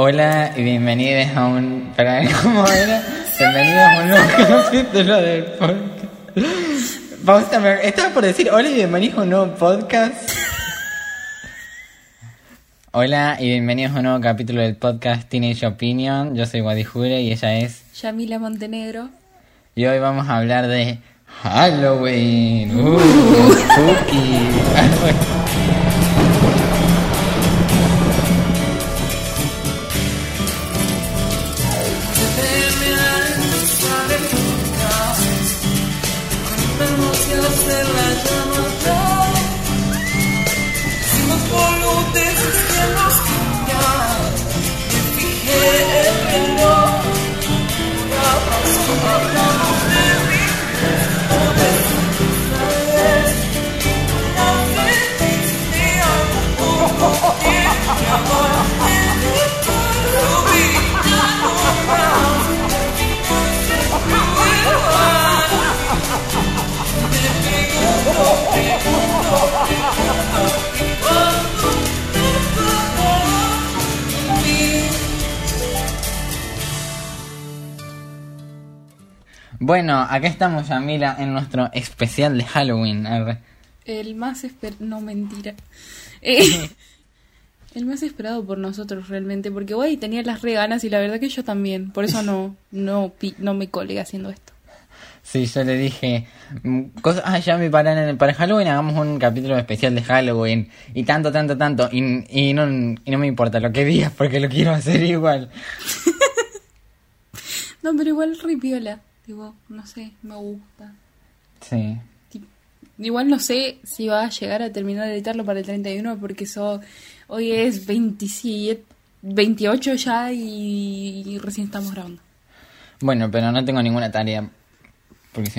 Hola y bienvenidos a un... Para ¿cómo era? Bienvenidos a un nuevo capítulo del podcast. Pausa, estaba por decir hola y bienvenidos a un nuevo podcast. Hola y bienvenidos a un nuevo capítulo del podcast Teenage Opinion. Yo soy Guadijure y ella es... Yamila Montenegro. Y hoy vamos a hablar de Halloween. Uh, spooky. Bueno, acá estamos, Yamila, en nuestro especial de Halloween. El más esperado... No, mentira. Eh, el más esperado por nosotros realmente, porque hoy tenía las re ganas y la verdad que yo también. Por eso no, no, no me colgué haciendo esto. Sí, yo le dije, mm, cosas, ah, ya me paran para Halloween, hagamos un capítulo especial de Halloween y tanto, tanto, tanto, y, y, no, y no me importa lo que digas porque lo quiero hacer igual. no, pero igual ripiola, digo, no sé, me gusta. Sí. Igual no sé si va a llegar a terminar de editarlo para el 31 porque eso hoy es 27, 28 ya y recién estamos grabando. Bueno, pero no tengo ninguna tarea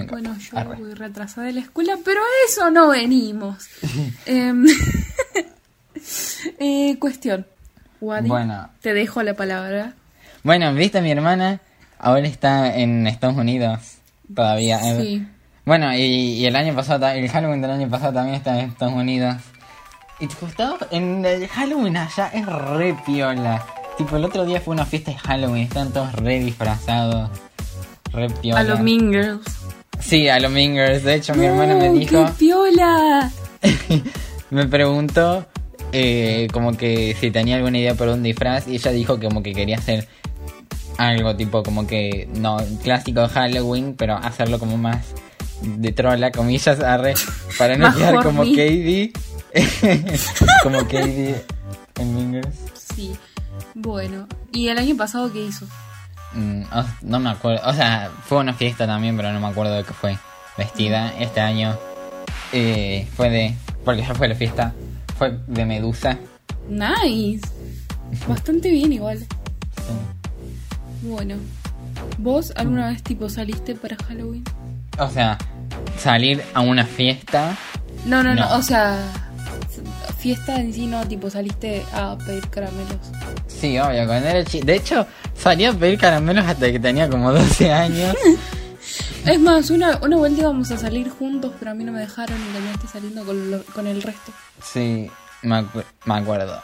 bueno, yo voy retrasada de la escuela, pero a eso no venimos. Em, eh, cuestión. Wadi, bueno. te dejo la palabra. Bueno, viste, mi hermana ahora está en Estados Unidos todavía. Sí. Bueno, y, el año pasado, el Halloween del año pasado también está en Estados Unidos. Y tipo, en el Halloween allá es re piola. Tipo, el otro día fue una fiesta de Halloween, están todos re disfrazados. Re piola. A los Mean Girls. Sí, a los Mingers. De hecho, mi hermana me dijo. ¡Qué piola! me preguntó eh, como que si tenía alguna idea para un disfraz y ella dijo como que quería hacer algo tipo como que no clásico de Halloween, pero hacerlo como más de trola, comillas, arre, para no quedar como Katie. como Katie en Mingers. Sí. Bueno, ¿y el año pasado qué hizo? Mm, no me acuerdo. O sea, fue una fiesta también, pero no me acuerdo de qué fue. Vestida este año. Eh, fue de. Porque ya fue la fiesta. Fue de Medusa. Nice. Bastante bien, igual. Bueno. ¿Vos alguna vez, tipo, saliste para Halloween? O sea, salir a una fiesta. no, no, no o sea fiesta en sí no, tipo saliste a pedir caramelos. Sí, obvio, cuando era chico. De hecho, salí a pedir caramelos hasta que tenía como 12 años. es más, una, una vuelta íbamos a salir juntos, pero a mí no me dejaron y terminaste saliendo con, con el resto. Sí, me, me acuerdo.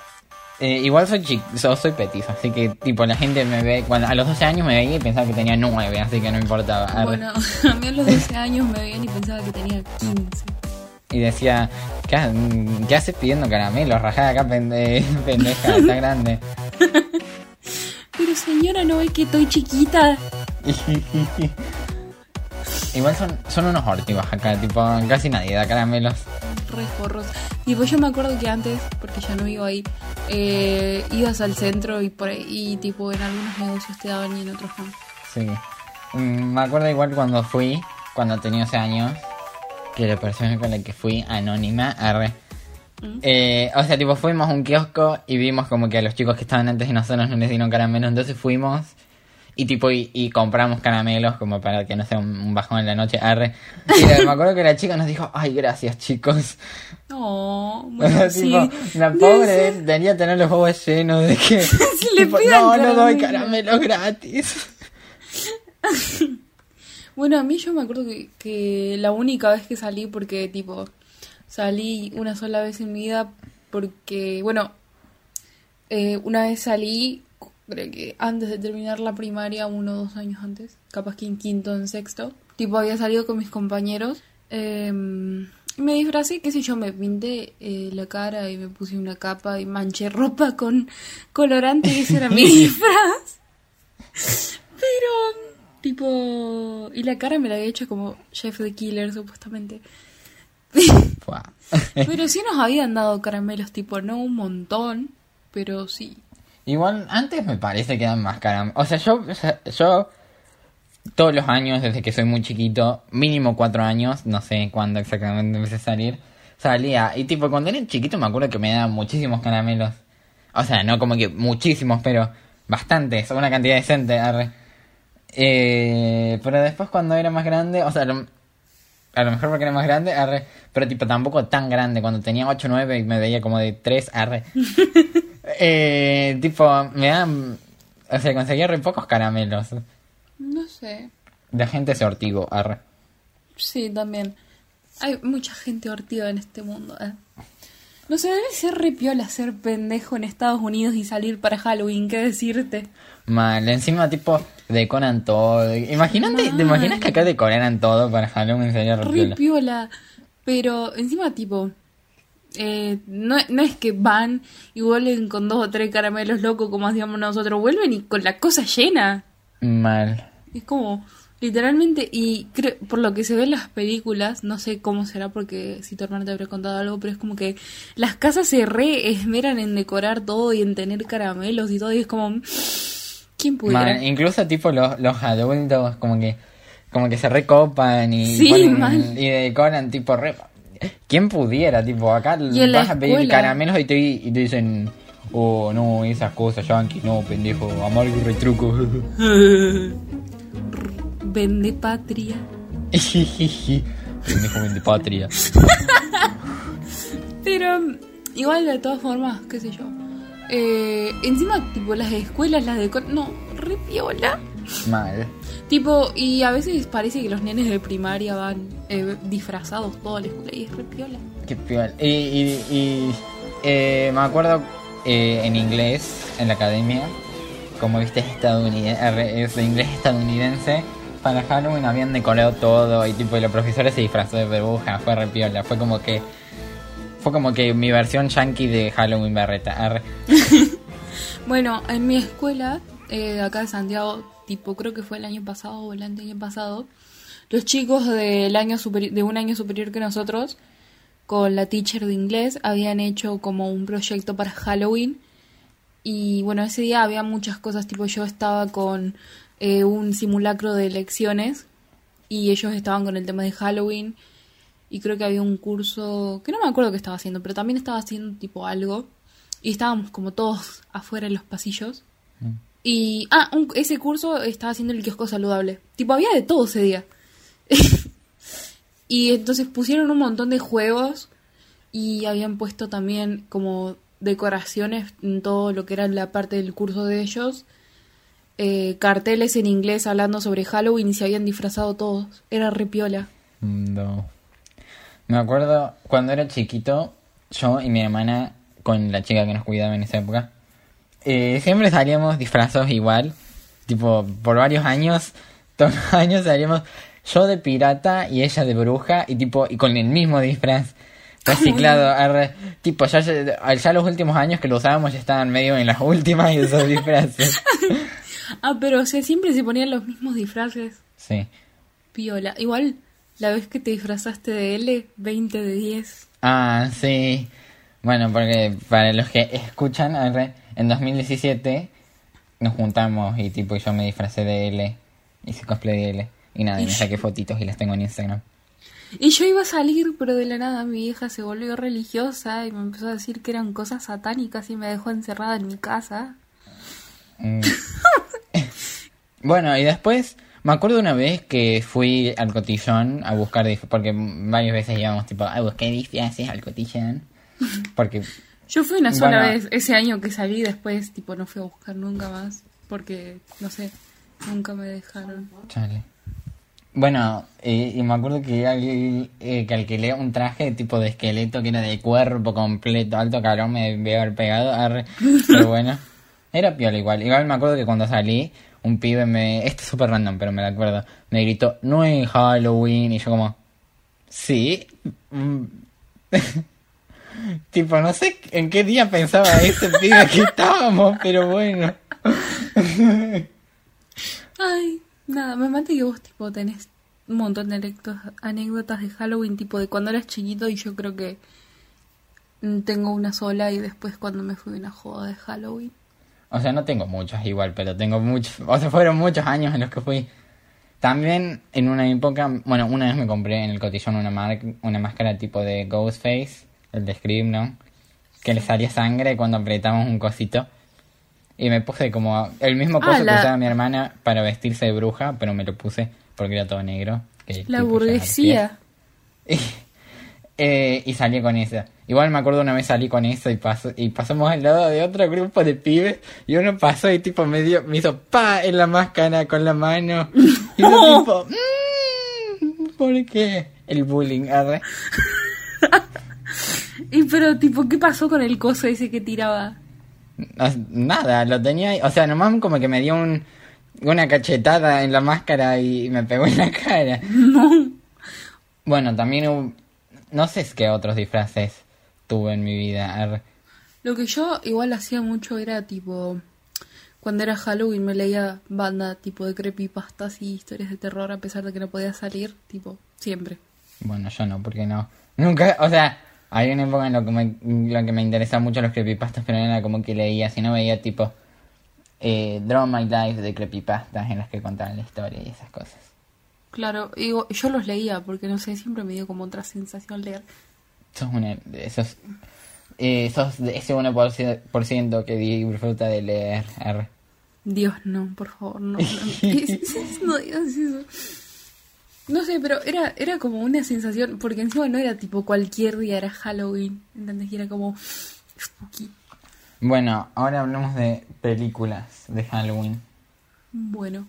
Eh, igual soy chico, soy petizo, así que tipo la gente me ve, cuando a los 12 años me veía y pensaba que tenía 9, así que no importaba. Bueno, a mí a los 12 años me veían y pensaba que tenía 15 y decía, ¿qué, ¿qué haces pidiendo caramelos? Rajada acá, pendeja, está grande. Pero señora, ¿no ve que estoy chiquita? Igual son, son unos ortivos acá, tipo, casi nadie da caramelos. Re forros. Y pues yo me acuerdo que antes, porque ya no vivo ahí, eh, ibas al centro y por ahí, y tipo en algunos negocios te daban y en otros no. Sí. Mm, me acuerdo igual cuando fui, cuando tenía ese años, que la persona con la que fui, anónima, arre. Mm. Eh, o sea, tipo, fuimos a un kiosco y vimos como que a los chicos que estaban antes de nosotros no les dieron caramelos, entonces fuimos y tipo, y, compramos caramelos como para que no sea un, bajón en la noche, arre. Y me acuerdo que la chica nos dijo, ay, gracias chicos. Oh, la pobre tenía tener los ojos llenos de que... no, no doy caramelos gratis. Bueno, a mí yo me acuerdo que, la única vez que salí, porque tipo, salí una sola vez en mi vida, porque, bueno, eh, una vez salí creo que antes de terminar la primaria, uno o dos años antes, capaz que en quinto, en sexto. Tipo, había salido con mis compañeros. Eh, me disfracé, qué sé yo, me pinté eh, la cara y me puse una capa y manché ropa con colorante y ese era mi disfraz. Pero, tipo, y la cara me la había hecho como Jeff the Killer, supuestamente. Pero sí nos habían dado caramelos, tipo, no un montón, pero sí. Igual, antes me parece que eran más caramelos. O sea, yo, o yo todos los años, desde que soy muy chiquito, mínimo cuatro años, no sé cuándo exactamente empecé a salir, salía. Y tipo, cuando era chiquito me acuerdo que me daban muchísimos caramelos. O sea, no como que muchísimos, pero bastantes, una cantidad decente. arre. Eh, pero después cuando era más grande, o sea, lo- a lo mejor porque era más grande, arre, pero tipo tampoco tan grande, cuando tenía 8 9 y me veía como de 3, arre. eh, tipo, me dan, o sea, conseguía re pocos caramelos. No sé. De gente se ortigo, arre. Sí, también. Hay mucha gente hortiva en este mundo. ¿eh? No sé, debe ser re piola ser pendejo en Estados Unidos y salir para Halloween, ¿qué decirte? Mal, encima tipo decoran todo. Imagínate, ¿te imaginas que acá decoraran todo para Halloween? Sería re Re piola. piola. Pero encima, tipo, eh, no, no es que van y vuelven con dos o tres caramelos locos como hacíamos nosotros, vuelven y con la cosa llena. Mal. Es como, literalmente, y creo, por lo que se ve en las películas, no sé cómo será porque si tu hermano te habrá contado algo, pero es como que las casas se re esmeran en decorar todo y en tener caramelos y todo, y es como, ¿quién pudiera? Mal, Incluso tipo los, los adultos como que como que se recopan y Sí, ponen- mal. y decoran tipo re ¿Quién pudiera? Tipo, acá vas a pedir caramelos y te, y te dicen Oh, no, esas cosas, yankee, no, pendejo, amargo y retruco. Vende patria. pendejo de patria. Pero igual de todas formas, qué sé yo. Eh, encima, tipo, las escuelas las decoran. No, re piola. Mal. Tipo, y a veces parece que los nenes de primaria van eh, disfrazados toda la escuela y es re piola. Qué piola. Y, y, y, eh, me acuerdo eh, en inglés, en la academia, como viste estadounidense, es de inglés estadounidense, para Halloween habían decorado todo y tipo los profesores se disfrazó de burbuja, fue re piola, fue como que fue como que mi versión yankee de Halloween berreta. arre. Bueno, en mi escuela, eh, acá de Santiago, tipo, creo que fue el año pasado o el año pasado, los chicos del año de un año superior que nosotros, con la teacher de inglés, habían hecho como un proyecto para Halloween. Y bueno, ese día había muchas cosas, tipo yo estaba con eh, un simulacro de elecciones y ellos estaban con el tema de Halloween y creo que había un curso que no me acuerdo qué estaba haciendo, pero también estaba haciendo tipo algo y estábamos como todos afuera en los pasillos. Y ah, un- ese curso estaba haciendo el kiosco saludable. Tipo había de todo ese día. y entonces pusieron un montón de juegos y habían puesto también como decoraciones en todo lo que era la parte del curso de ellos. eh, carteles en inglés hablando sobre Halloween y se habían disfrazado todos. Era re piola. No. Me acuerdo cuando era chiquito, yo y mi hermana, con la chica que nos cuidaba en esa época, eh, siempre salíamos disfrazados igual. Tipo, por varios años, todos los años salíamos yo de pirata y ella de bruja y tipo, y con el mismo disfraz. Reciclado, arre. tipo, ya, los últimos años que lo usábamos ya estaban medio en las últimas y esos disfraces. Ah, pero o sea, siempre se ponían los mismos disfraces. Sí. Piola. Igual, la vez que te disfrazaste de L, 20 de 10. Ah, sí. Bueno, porque para los que escuchan, arre, en 2017 nos juntamos y tipo yo me disfracé de L, hice cosplay de L y nada, y me saqué fotitos y las tengo en Instagram. Y yo iba a salir, pero de la nada mi vieja se volvió religiosa y me empezó a decir que eran cosas satánicas y me dejó encerrada en mi casa. Mm. bueno, y después me acuerdo una vez que fui al cotillón a buscar porque varias veces íbamos tipo a buscar disfraces al cotillón. Porque Yo fui una sola Bueno. vez ese año que salí, después tipo no fui a buscar nunca más, porque no sé, nunca me dejaron. Chale. Bueno, eh, y me acuerdo que, al- eh, que alquilé un traje tipo de esqueleto que era de cuerpo completo, alto calor me debe haber pegado, arre. pero bueno. Era piola igual. Igual me acuerdo que cuando salí, un pibe me... Esto es súper random, pero me lo acuerdo. Me gritó, no es Halloween. Y yo como, sí. Tipo, no sé en qué día pensaba este pibe que estábamos, pero bueno. Ay, nada, me mate que vos tipo tenés un montón de anécdotas, de Halloween, tipo de cuando eras chiquito y yo creo que tengo una sola y después cuando me fui a una joda de Halloween. O sea, no tengo muchas igual, pero tengo muchos, o sea, fueron muchos años en los que fui. También en una época, bueno, una vez me compré en el cotillón una, mar una máscara tipo de Ghostface, el de Scream, ¿no? Que le salía sangre cuando apretamos un cosito. Y me puse como el mismo coso Ah, que la- usaba mi hermana para vestirse de bruja, pero me lo puse porque era todo negro. que La burguesía. Y, eh, y salí con eso. Igual me acuerdo una vez salí con eso y pasó, y pasamos al lado de otro grupo de pibes y uno pasó y tipo me dio, me hizo pa en la máscara con la mano. Y yo tipo, "Mm, ¿por qué? El bullying, arre. Y pero tipo, ¿qué pasó con el coso ese que tiraba? No, nada, lo tenía ahí. O sea, nomás como que me dio un, una cachetada en la máscara y me pegó en la cara. No. Bueno, también hubo, no sé qué otros disfraces tuve en mi vida. Lo que yo igual hacía mucho era tipo cuando era Halloween me leía banda tipo de creepypastas y historias de terror a pesar de que no podía salir, tipo, siempre. Bueno, yo no, porque no. Nunca, o sea, hay una época en lo que me, lo que me interesaban mucho los creepypastas, pero no era como que leía, sino veía tipo eh, Draw My Life de creepypastas en las que contaban la historia y esas cosas. Claro, y yo los leía porque no sé, siempre me dio como otra sensación leer. Sos una de esos, eh, sos de ese 1% por ciento que disfruta de leer. Dios, no, por favor, no. No, ¿Qué es- es- no digas eso. No sé, pero era, era como una sensación, porque encima no era tipo cualquier día, era Halloween, ¿entendés? Y era como spooky. Bueno, ahora hablamos de películas de Halloween. Bueno.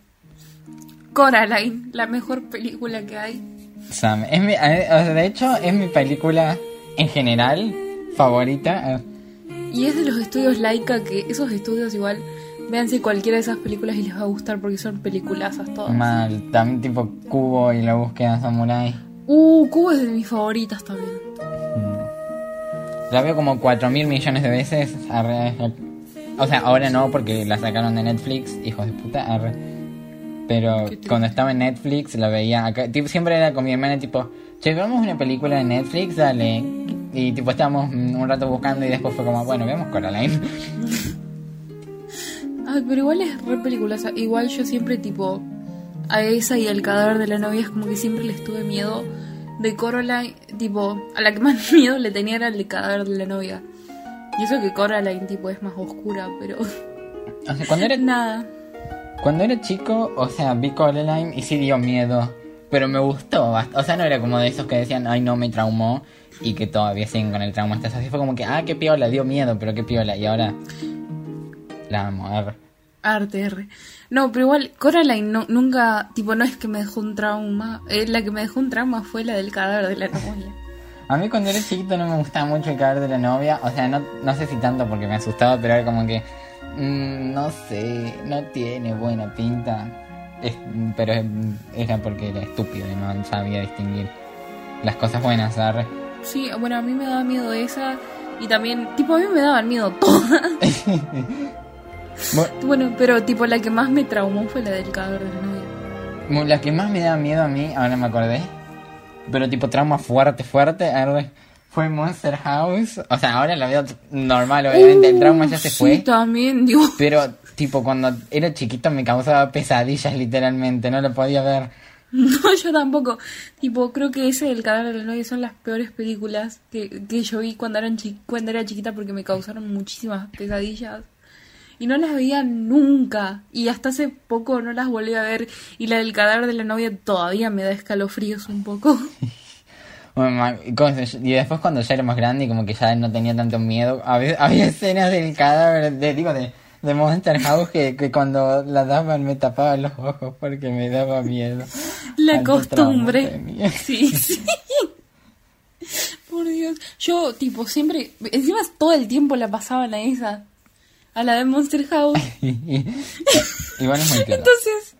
Coraline, la mejor película que hay. Sam, es mi, eh, de hecho, es mi película en general favorita. Y es de los estudios Laika, que esos estudios igual, véanse cualquiera de esas películas y les va a gustar porque son peliculazas todas. Mal, también tipo Cubo y la búsqueda samurai. Uh, Cubo es de mis favoritas también. La veo como 4 mil millones de veces. arre. O sea, ahora no porque la sacaron de Netflix, hijos de puta. arre. Pero cuando estaba en Netflix la veía acá. Tipo, siempre era con mi hermana tipo, che, veamos una película de Netflix, dale. Y tipo estábamos mm, un rato buscando y después fue como, bueno, veamos Coraline. Ay, pero igual es re peliculaza. Igual yo siempre, tipo, a esa y al cadáver de la novia es como que siempre les tuve miedo. De Coraline, tipo, a la que más miedo le tenía era el cadáver de la novia. Y eso que Coraline, tipo, es más oscura, pero O sea, cuando era, nada. cuando era chico, o sea, vi Coraline y sí dio miedo. Pero me gustó O sea, no era como de esos que decían, ay, no, me traumó. Y que todavía siguen con el trauma. Hasta así fue como que, ah, qué piola, dio miedo, pero qué piola. Y ahora la amo. arre. Arte R. No, pero igual, Coraline no, nunca, tipo, no es que me dejó un trauma. Eh, la que me dejó un trauma fue la del cadáver de la novia. A mí cuando era chiquito no me gustaba mucho el cadáver de la novia. O sea, no, no sé si tanto porque me asustaba, pero era como que. mm, no sé, no tiene buena pinta. Es- pero era porque era estúpido y no sabía distinguir las cosas buenas. arre. Sí, bueno, a mí me daba miedo esa. Y también, tipo, a mí me daban miedo todas. Bu- Bueno, pero tipo la que más me traumó fue la del cadáver de la novia. La que más me daba miedo a mí, ahora me acordé. Pero tipo trauma fuerte, fuerte. Fue Monster House. O sea, ahora la veo normal, obviamente. el trauma ya se Sí, fue. también, digo. Pero, tipo, cuando era chiquito me causaba pesadillas, literalmente. No lo podía ver. No, yo tampoco. Tipo, creo que ese del cadáver de la novia son las peores películas que, que yo vi cuando, eran chi- cuando era chiquita porque me causaron muchísimas pesadillas. Y no las veía nunca. Y hasta hace poco no las volví a ver. Y la del cadáver de la novia todavía me da escalofríos un poco. Bueno, y después cuando ya era más grande y como que ya no tenía tanto miedo, había, había escenas del cadáver, de, digo, de, de Monster House que, que cuando la daban me tapaba los ojos porque me daba miedo. La costumbre. Sí, sí. Por Dios. Yo, tipo, siempre. Encima todo el tiempo la pasaban a esa. A la de Monster House. Igual es muy. Entonces,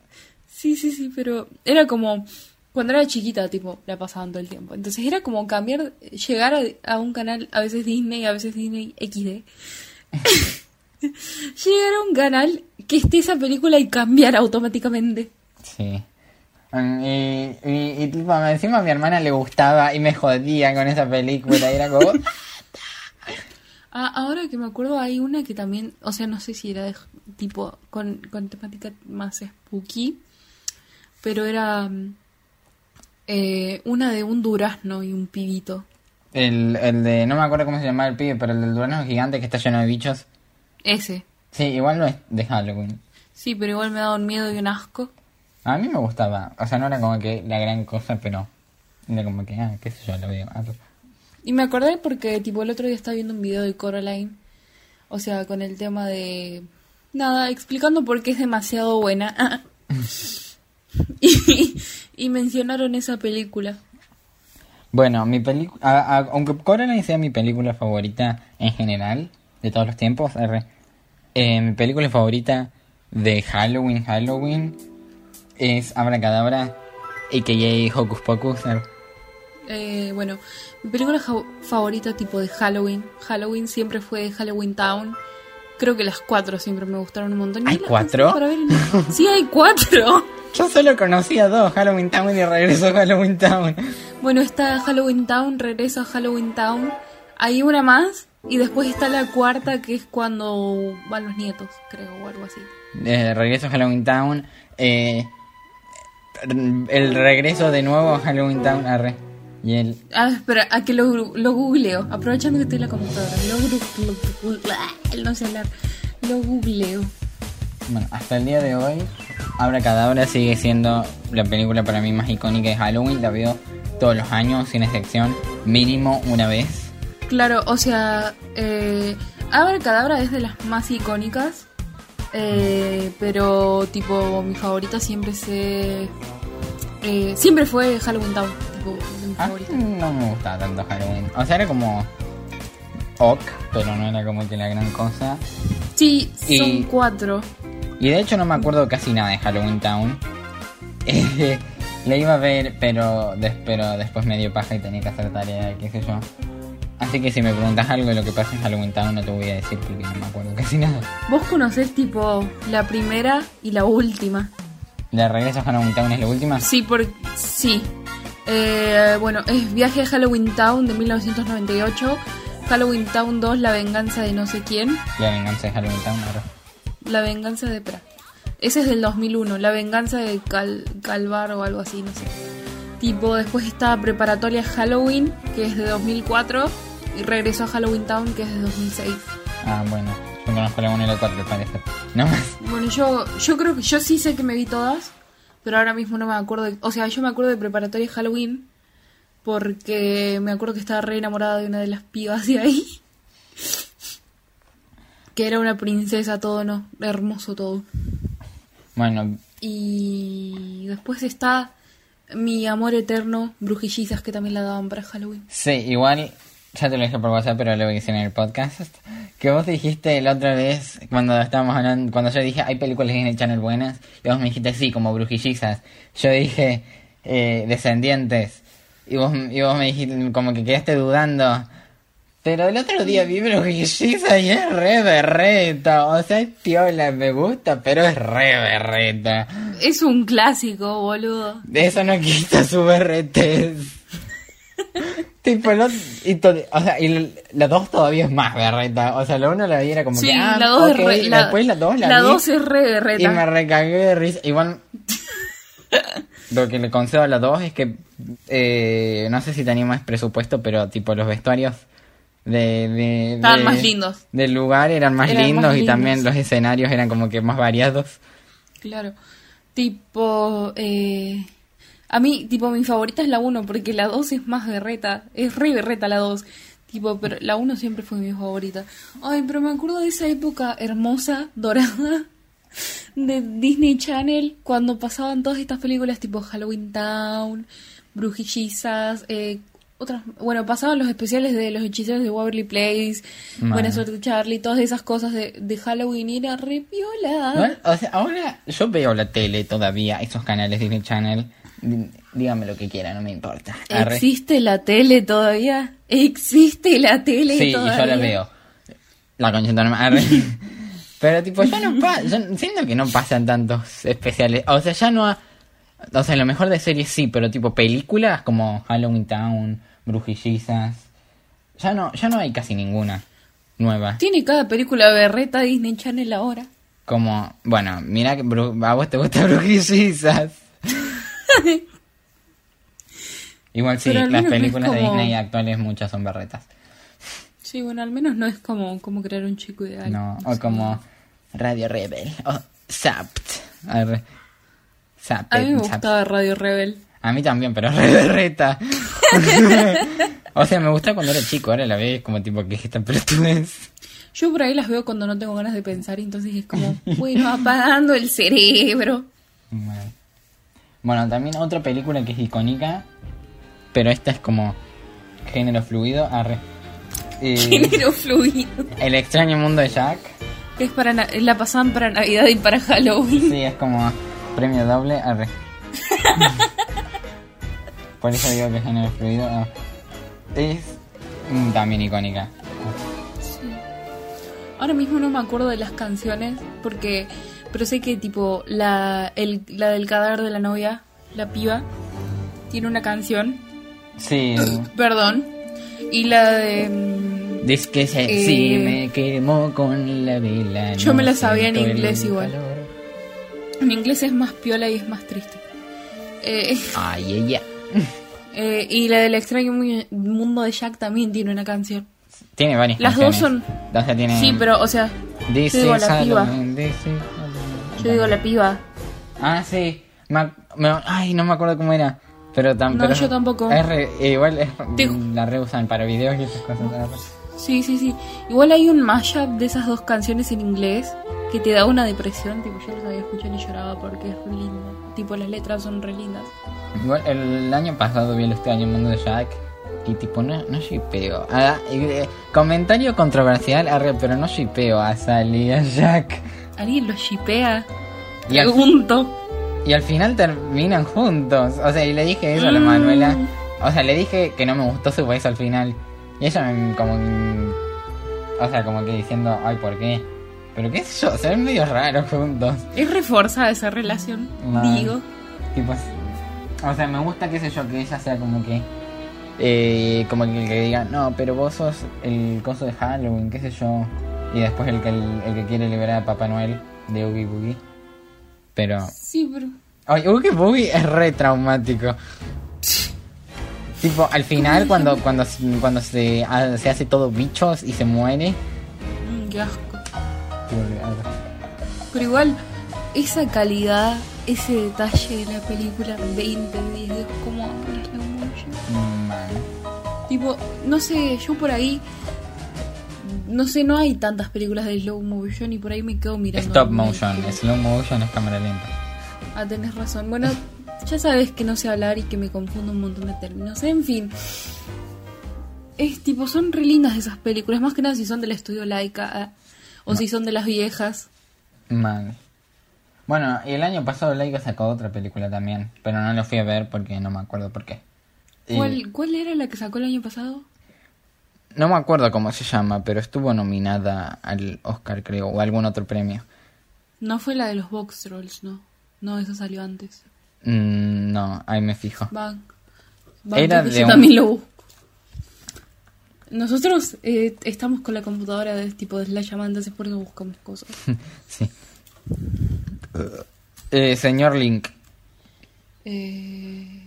sí, sí, sí, pero era como, cuando era chiquita, tipo, la pasaban todo el tiempo. Entonces era como cambiar, llegar a, a un canal, a veces Disney, a veces Disney XD. llegar a un canal que esté esa película y cambiar automáticamente. Sí. Mm, Y, y, y, tipo, encima a mi hermana le gustaba y me jodía con esa película. Y era como. Ah, ahora que me acuerdo hay una que también, o sea, no sé si era de, tipo con, con temática más spooky, pero era mm, eh, una de un durazno y un pibito. El, el de. No me acuerdo cómo se llama el pibe, pero el del durazno gigante que está lleno de bichos. Ese. Sí, igual no es de Halloween. Sí, pero igual me daba un miedo y un asco. A mí me gustaba. O sea, no era como que la gran cosa, pero. Era como que, ah, qué sé yo, lo veo. Y me acordé porque, tipo, el otro día estaba viendo un video de Coraline. O sea, con el tema de... Nada, explicando por qué es demasiado buena. y, y mencionaron esa película. Bueno, mi película, aunque Coraline sea mi película favorita en general, de todos los tiempos, R, eh, mi película favorita de Halloween, Halloween, es Abracadabra, a.k.a. Hocus Pocus. R. Eh, bueno, mi película favorita tipo de Halloween. Halloween siempre fue Halloween Town. Creo que las cuatro siempre me gustaron un montón. ¿Hay cuatro? para ver Sí, hay cuatro. Yo solo conocía dos, Halloween Town y regreso a Halloween Town. Bueno, está Halloween Town, regreso a Halloween Town. Hay una más. Y después está la cuarta, que es cuando van los nietos, creo, o algo así. Eh, regreso a Halloween Town. eh, el regreso de nuevo a Halloween Town. Arre. Y el. Ah, espera, a que lo, lo googleo. Aprovechando que estoy en la computadora. Lo, lo- lo- no sé hablar. Lo googleo. Bueno, hasta el día de hoy, Abracadabra sigue siendo la película para mí más icónica de Halloween. La veo todos los años, sin excepción, mínimo una vez. Claro, o sea, eh, Abracadabra es de las más icónicas, eh, pero tipo mi favorita siempre se eh, siempre fue Halloween Town, Ah, no me gustaba tanto Halloween. O sea, era como. Ok, pero no era como que la gran cosa. Sí, son Y- cuatro. Y de hecho no me acuerdo casi nada de Halloween Town. La iba a ver, pero, des- pero después me dio paja y tenía que hacer tarea, qué sé yo. Así que si me preguntas algo de lo que pasa en Halloween Town no te voy a decir porque no me acuerdo casi nada. Vos conocés tipo la primera y la última. ¿De regreso a Halloween Town es la última? Sí, por sí. Eh, bueno, es Viaje a Halloween Town de 1998. Halloween Town 2, La venganza de no sé quién. La venganza de Halloween Town, ahora. La venganza de Pra. Ese es del 2001. La venganza de Cal Calvar o algo así, no sé. Tipo, después está Preparatoria Halloween, que es de 2004. Y regresó a Halloween Town, que es de 2006. Ah, bueno. Yo conozco la 1 y la 4, parece. No más. Bueno, yo, yo creo que yo sí sé que me vi todas. Pero ahora mismo no me acuerdo. de- o sea, yo me acuerdo de Preparatoria Halloween. Porque me acuerdo que estaba re enamorada de una de las pibas de ahí. Que era una princesa, todo, ¿no? Hermoso todo. Bueno, Y después está Mi Amor Eterno, Brujillizas, que también la daban para Halloween. sí, igual. Ya te lo dije por WhatsApp, pero lo voy a decir en el podcast. Que vos dijiste la otra vez, cuando estábamos hablando, cuando yo dije, hay películas de Disney Channel buenas, y vos me dijiste, sí, como brujillizas. Yo dije, eh, descendientes. Y vos, y vos me dijiste, como que quedaste dudando. Pero el otro día vi brujillizas y es re berreta. O sea, es piola, me gusta, pero es re berreta. Es un clásico, boludo. De eso no quita su berretez. Tipo, lo- y to- o sea, y la 2 todavía es más berreta. O sea, la 1 la vi era como Sí, que. Ah, la 2 ok, es re, la, Después la 2 la, la vi dos es re y me berreta. recagué de risa. Igual. lo que le concedo a la 2 es que. eh, no sé si tenía más presupuesto, pero tipo los vestuarios. De, de, Estaban de- más lindos. Del lugar eran más Eran más lindos y lindos. también los escenarios eran como que más variados. Claro. Tipo, eh, a mí, tipo, mi favorita es la 1, porque la 2 es más berreta. Es re berreta la 2. Tipo, pero la 1 siempre fue mi favorita. Ay, pero me acuerdo de esa época hermosa, dorada, de Disney Channel, cuando pasaban todas estas películas tipo Halloween Town, Brujillizas, eh, otras. Bueno, pasaban los especiales de los hechiceros de Waverly Place, Mal. Buena Suerte Charlie, todas esas cosas de, de Halloween y era re piola. Igual, o sea, ahora yo veo la tele todavía, esos canales Disney Channel. Dí- Dígame lo que quiera, no me importa. Arre. ¿Existe la tele todavía? ¿Existe la tele Sí, y todavía? yo la veo. La hermana, arre. Pero tipo, ya no pasa, siento que no pasan tantos especiales. O sea, ya no ha... O sea, lo mejor de series sí, pero tipo películas como Halloween Town, Brujillizas. Ya no, ya no hay casi ninguna nueva. Tiene cada película berreta Disney Channel ahora. Como, bueno, mira que a vos te gusta Brujillizas. Igual sí, las no es películas de Disney actuales muchas son berretas. Sí, bueno, al menos no es como, como crear un chico ideal. No, No o como Radio Rebel. O Zapped. A mí me Zapped. gustaba Radio Rebel. A mí también, pero re berreta. o sea, me gusta cuando era chico, ahora la ves como tipo que esta pelotudez. Yo por ahí las veo cuando no tengo ganas de pensar, y entonces es como, bueno, apagando el cerebro. Bueno. Bueno, también otra película que es icónica, pero esta es como género fluido. Arre. Eh, Género fluido. el extraño mundo de Jack. Que es para na- la pasaban para Navidad y para Halloween. Sí, es como premio doble. Arre. Por eso digo que género fluido. ah. Es mm, también icónica. Sí. Ahora mismo no me acuerdo de las canciones, porque. Pero sé que, tipo, la, el, la del cadáver de la novia, la piba, tiene una canción. Sí. Perdón. Y la de. mm, Dice que se, Eh, sí me quemó con la vela. yo no me la sabía en inglés igual. calor. En inglés es más piola y es más triste. Eh, Ay, ella. eh, y la del extraño mu- mundo de Jack también tiene una canción. Tiene varias Las dos son- O sea, tiene. Sí, pero, o sea, la piba. Yo digo la piba. Ah, sí. Me- me- ay, no me acuerdo cómo era. Pero No, tampoco. yo tampoco. Es re- igual es- Te- la reusan para videos y esas cosas. Sí, sí, sí. Igual hay un mashup de esas dos canciones en inglés que te da una depresión. Tipo, yo los había escuchado y lloraba porque es re lindo. Tipo, las letras son re lindas. Igual el año pasado vi el extraño mundo de Jack. Y tipo, no, no shipeo. Ah, eh, comentario controversial, arre, pero no shipeo a Sally y a Jack. ¿Alguien los shipea? Y al, y al final terminan juntos. O sea, y le dije eso a la Mm. Manuela. O sea, le dije que no me gustó su beso al final. Y ella me, como... O sea, como que diciendo, ay, ¿por qué? Pero qué sé yo, se ven medio raros juntos. Es reforzada esa relación, digo. Tipo, o sea, me gusta, qué sé yo, que ella sea como que... Eh, como que, que diga, no, pero vos sos el coso de Halloween, qué sé yo. Y después el que, el, el que quiere liberar a Papá Noel de Oogie Boogie. Pero... Sí, pero... Ay, Oogie Boogie es re traumático. tipo, al final, cuando, cuando, cuando se, ha- se hace todo bichos y se muere... mm, qué asco. Pero igual, esa calidad, ese detalle de la película 20 de 10 Dios, cómo amo la slow motion. mm. Tipo, no sé, yo por ahí. No sé, no hay tantas películas de slow motion y por ahí me quedo mirando. Stop motion, slow motion es cámara lenta. Ah, tenés razón. Bueno, ya sabes que no sé hablar y que me confundo un montón de términos. En fin. Es tipo, son re lindas esas películas, más que nada si son del estudio Laika o si son de las viejas. Mal. Bueno, y el año pasado Laika sacó otra película también, pero no lo fui a ver porque no me acuerdo por qué. Y ¿Cuál, ¿Cuál era la que sacó el año pasado? No me acuerdo cómo se llama, pero estuvo nominada al Oscar, creo, o a algún otro premio. No fue la de los Box Trolls, no. No, esa salió antes. Mm, no, ahí me fijo. Van. Van, Era de un- también lo busco. Nosotros eh, estamos con la computadora de tipo de slash entonces por eso buscamos cosas. sí. Eh, señor Link. Eh...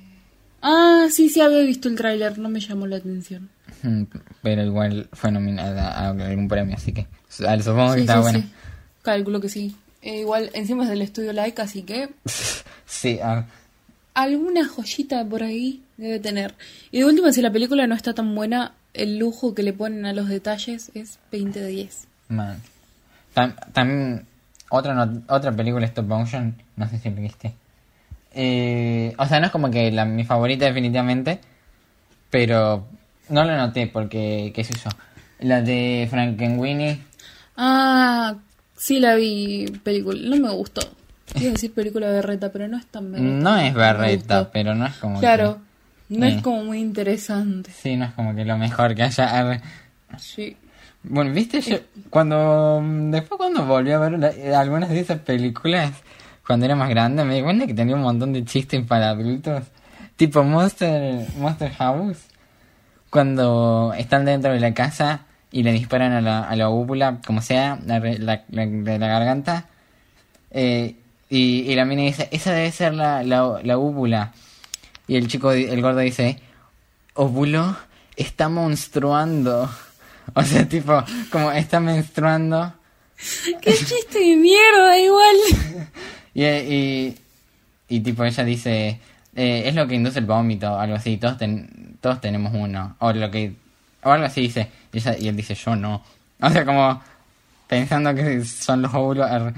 Ah, sí, sí, había visto el tráiler, no me llamó la atención. Pero igual fue nominada a algún premio, así que ah, supongo que Sí, está sí, buena. sí. Calculo que sí. Eh, igual, encima es del estudio Like, así que Sí, ah, alguna joyita por ahí debe tener. Y de última, si la película no está tan buena, el lujo que le ponen a los detalles es 20 de 10. man. Tam- También otra no- otra película stop motion, no sé si lo viste. Eh, o sea, no es como que la, mi favorita definitivamente, Pero no lo noté porque, qué sé yo. La de Frankenweenie. Ah, sí la vi película. No me gustó. Iba a decir película berreta, pero no es tan berreta. No es berreta, pero no es como. Claro, no Sí. es como muy interesante. sí, no es como que lo mejor que haya. Sí. Bueno, viste, yo cuando. Después, cuando volví a ver la- algunas de esas películas, cuando era más grande, me di cuenta que tenía un montón de chistes para adultos. Tipo Monster, Monster House. Cuando están dentro de la casa y le disparan a la, a la úvula, como sea, la, la, la- de la garganta. Eh, y, y la mina dice, esa debe ser la, la, la úvula. Y el chico, el gordo dice, óvulo está monstruando. O sea, tipo, como está menstruando. ¡Qué chiste de mierda, igual! Y, y, y tipo, ella dice, eh, es lo que induce el vómito, algo así. Todos, ten- todos tenemos uno. O lo que, o algo así dice. Y, ella- y él dice, yo no. O sea, como pensando que son los óvulos.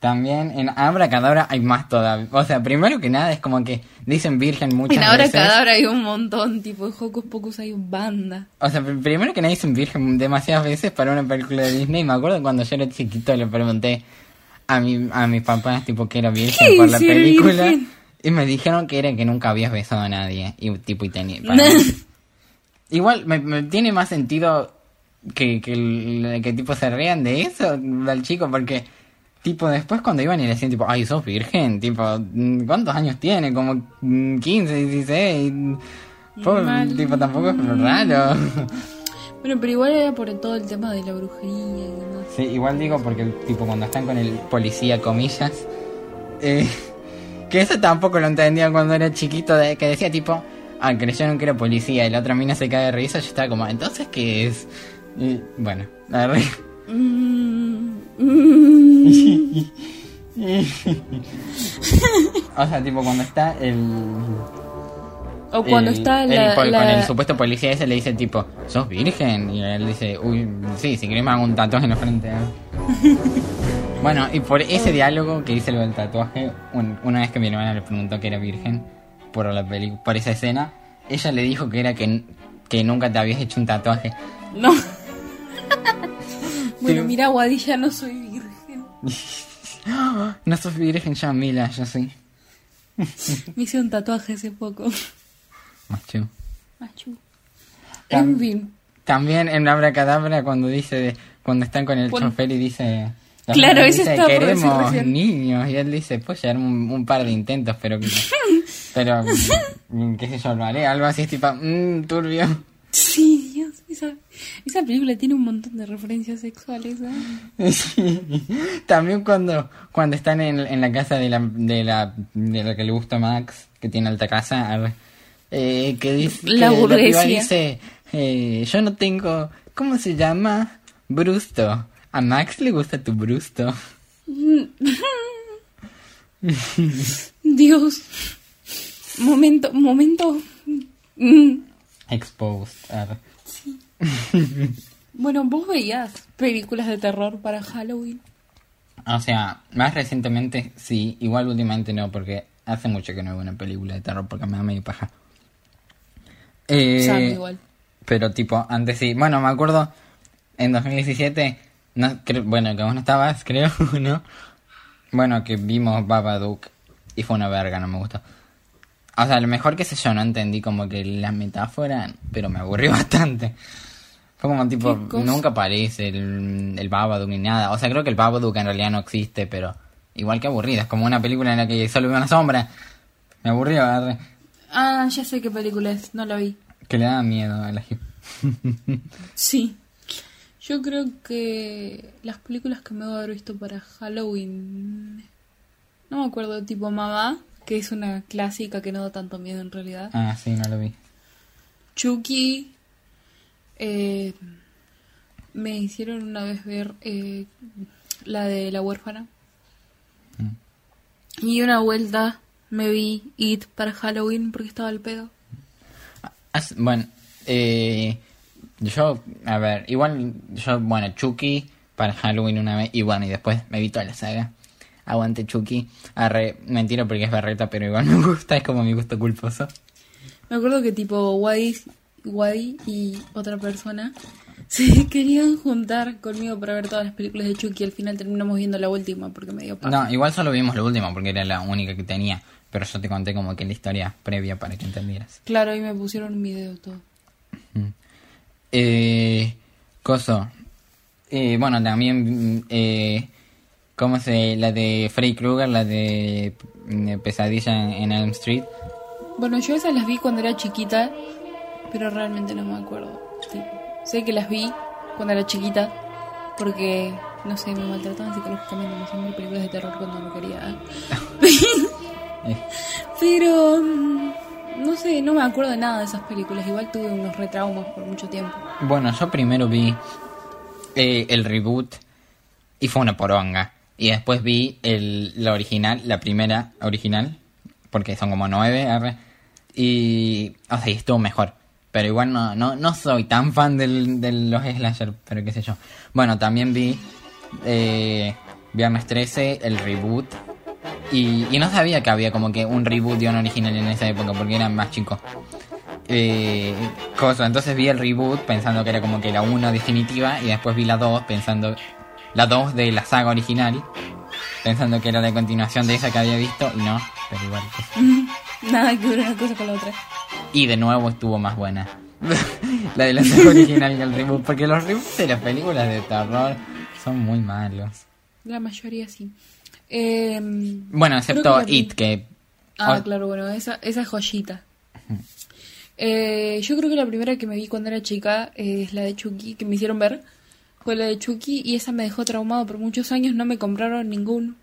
También en Abra Cadabra hay más todavía. O sea, primero que nada es como que dicen virgen muchas En ahora veces. cadabra hay un montón, tipo, en Hocus Pocus hay un banda. O sea, pr- primero que nada dicen virgen demasiadas veces para una película de Disney. Me acuerdo cuando yo era chiquito le pregunté a mi, a mis papás tipo que era virgen ¿Qué por la película. virgen? Y me dijeron que era que nunca habías besado a nadie. Y tipo y tenía. Igual me, me tiene más sentido que, que, que tipo se rían de eso del chico porque tipo después cuando iban y le decían tipo ay sos virgen tipo mm, ¿cuántos años tiene? como mm, 15, 16 Pobre, tipo tampoco es raro Bueno, pero igual era por todo el tema de la brujería y demás. Sí, igual digo porque tipo cuando están con el policía, comillas, eh, que eso tampoco lo entendía cuando era chiquito, de, que decía tipo, ah, creyeron que era policía y la otra mina se cae de risa, yo estaba como, entonces qué es? Y, bueno, la Mm, mm. o sea, tipo cuando está el... O cuando el- está el la, pol- la- Con el supuesto policía ese le dice tipo, ¿sos virgen? Y él dice, uy, sí, si querés me hago un tatuaje en la frente. ¿eh?". bueno, y por ese diálogo que dice lo del tatuaje, un- una vez que mi hermana le preguntó que era virgen por la peli por esa escena, ella le dijo que era que, que nunca te habías hecho un tatuaje. No. bueno, Sí. mira, Guadilla, no soy virgen. No sos virgen ya, Mila, yo sí. Me hice un tatuaje hace poco. Macho. Machu. Tam- En fin. También en Abracadabra cuando dice de- cuando están con el Pon- chofer y dice la Claro, ese dice, queremos recién". niños y él dice pues llevar un, un par de intentos pero pero mm, qué sé yo lo haré algo así tipo mmm, turbio Sí, Dios, esa, esa película tiene un montón de referencias sexuales. ¿eh? Sí. también cuando cuando están en, en la casa de la de la de la que le gusta a Max que tiene alta casa arre, eh, que dice La que piba burguesía. dice eh, yo no tengo ¿cómo se llama? Brusto a Max le gusta tu brusto Dios. Momento, momento. Mm. Exposed. Bueno, vos veías películas de terror para Halloween. O sea, más recientemente sí, igual últimamente no, porque hace mucho que no veo una película de terror porque me da medio paja. Eh, Sam igual. Pero tipo, antes sí. Bueno, me acuerdo en 2017, no, creo- bueno, que vos no estabas, creo, ¿no? Bueno, que vimos Babadook y fue una verga, no me gustó. O sea, lo mejor que sé yo, no entendí como que la metáfora, pero me aburrió bastante. Fue como tipo, nunca aparece el, el Babadook ni nada. O sea, creo que el Babadook en realidad no existe, pero igual que aburrida. Es como una película en la que solo veo una sombra. Me aburrió, arre. Ah, ya sé qué película es, no la vi. que le da miedo a la gente. Sí. Yo creo que las películas que me voy a haber visto para Halloween. No me acuerdo, tipo Mamá, que es una clásica que no da tanto miedo en realidad. Ah, sí, no lo vi. Chucky. eh, me hicieron una vez ver eh, la de la huérfana. Y una vuelta me vi It para Halloween porque estaba al pedo. As- Bueno, eh, yo, a ver, igual, yo, bueno, Chucky para Halloween una vez, y bueno, y después me vi toda la saga. Aguante Chucky. Arre, mentira porque es berreta, pero igual me gusta, es como mi gusto culposo. Me acuerdo que tipo Wadi, Wadi y otra persona se querían juntar conmigo para ver todas las películas de Chucky. Al final terminamos viendo la última porque me dio paja. No, igual solo vimos la última porque era la única que tenía. Pero yo te conté como que la historia previa para que entendieras. Claro, y me pusieron un video todo. Eh, coso. Eh, bueno, también. Eh, ¿Cómo se.? La de Freddy Krueger, la de, mm, Pesadilla en, Elm Street. Bueno, yo esas las vi cuando era chiquita, pero realmente no me acuerdo. Sé que las vi cuando era chiquita, porque, no sé, me maltrataban psicológicamente, me hacían películas de terror cuando no quería. Eh, pero, mm, no sé, no me acuerdo de nada de esas películas. Igual tuve unos retraumas por mucho tiempo. Bueno, yo primero vi eh, el reboot y fue una poronga. Y después vi el, la original, la primera original, porque son como nueve, arre, y, o sea, y estuvo mejor. Pero igual no, no, no soy tan fan del, de los slasher, pero qué sé yo. Bueno, también vi eh, Viernes 13, el reboot. Y, y no sabía que había como que un reboot y un original en esa época, porque era más chico. Eh, cosa, entonces vi el reboot pensando que era como que la 1 definitiva y después vi la 2 pensando la 2 de la saga original pensando que era la continuación de esa que había visto y no, pero igual pues. Nada que ver una cosa con la otra. y de nuevo estuvo más buena la de la saga original que el reboot porque los reboots de las películas de terror son muy malos La mayoría sí. Eh, bueno excepto que It que Ah, Oh. claro, bueno, esa, esa es joyita. Eh, yo creo que la primera que me vi cuando era chica eh, es la de Chucky, que me hicieron ver. Fue la de Chucky y esa me dejó traumado por muchos años. No me compraron ningún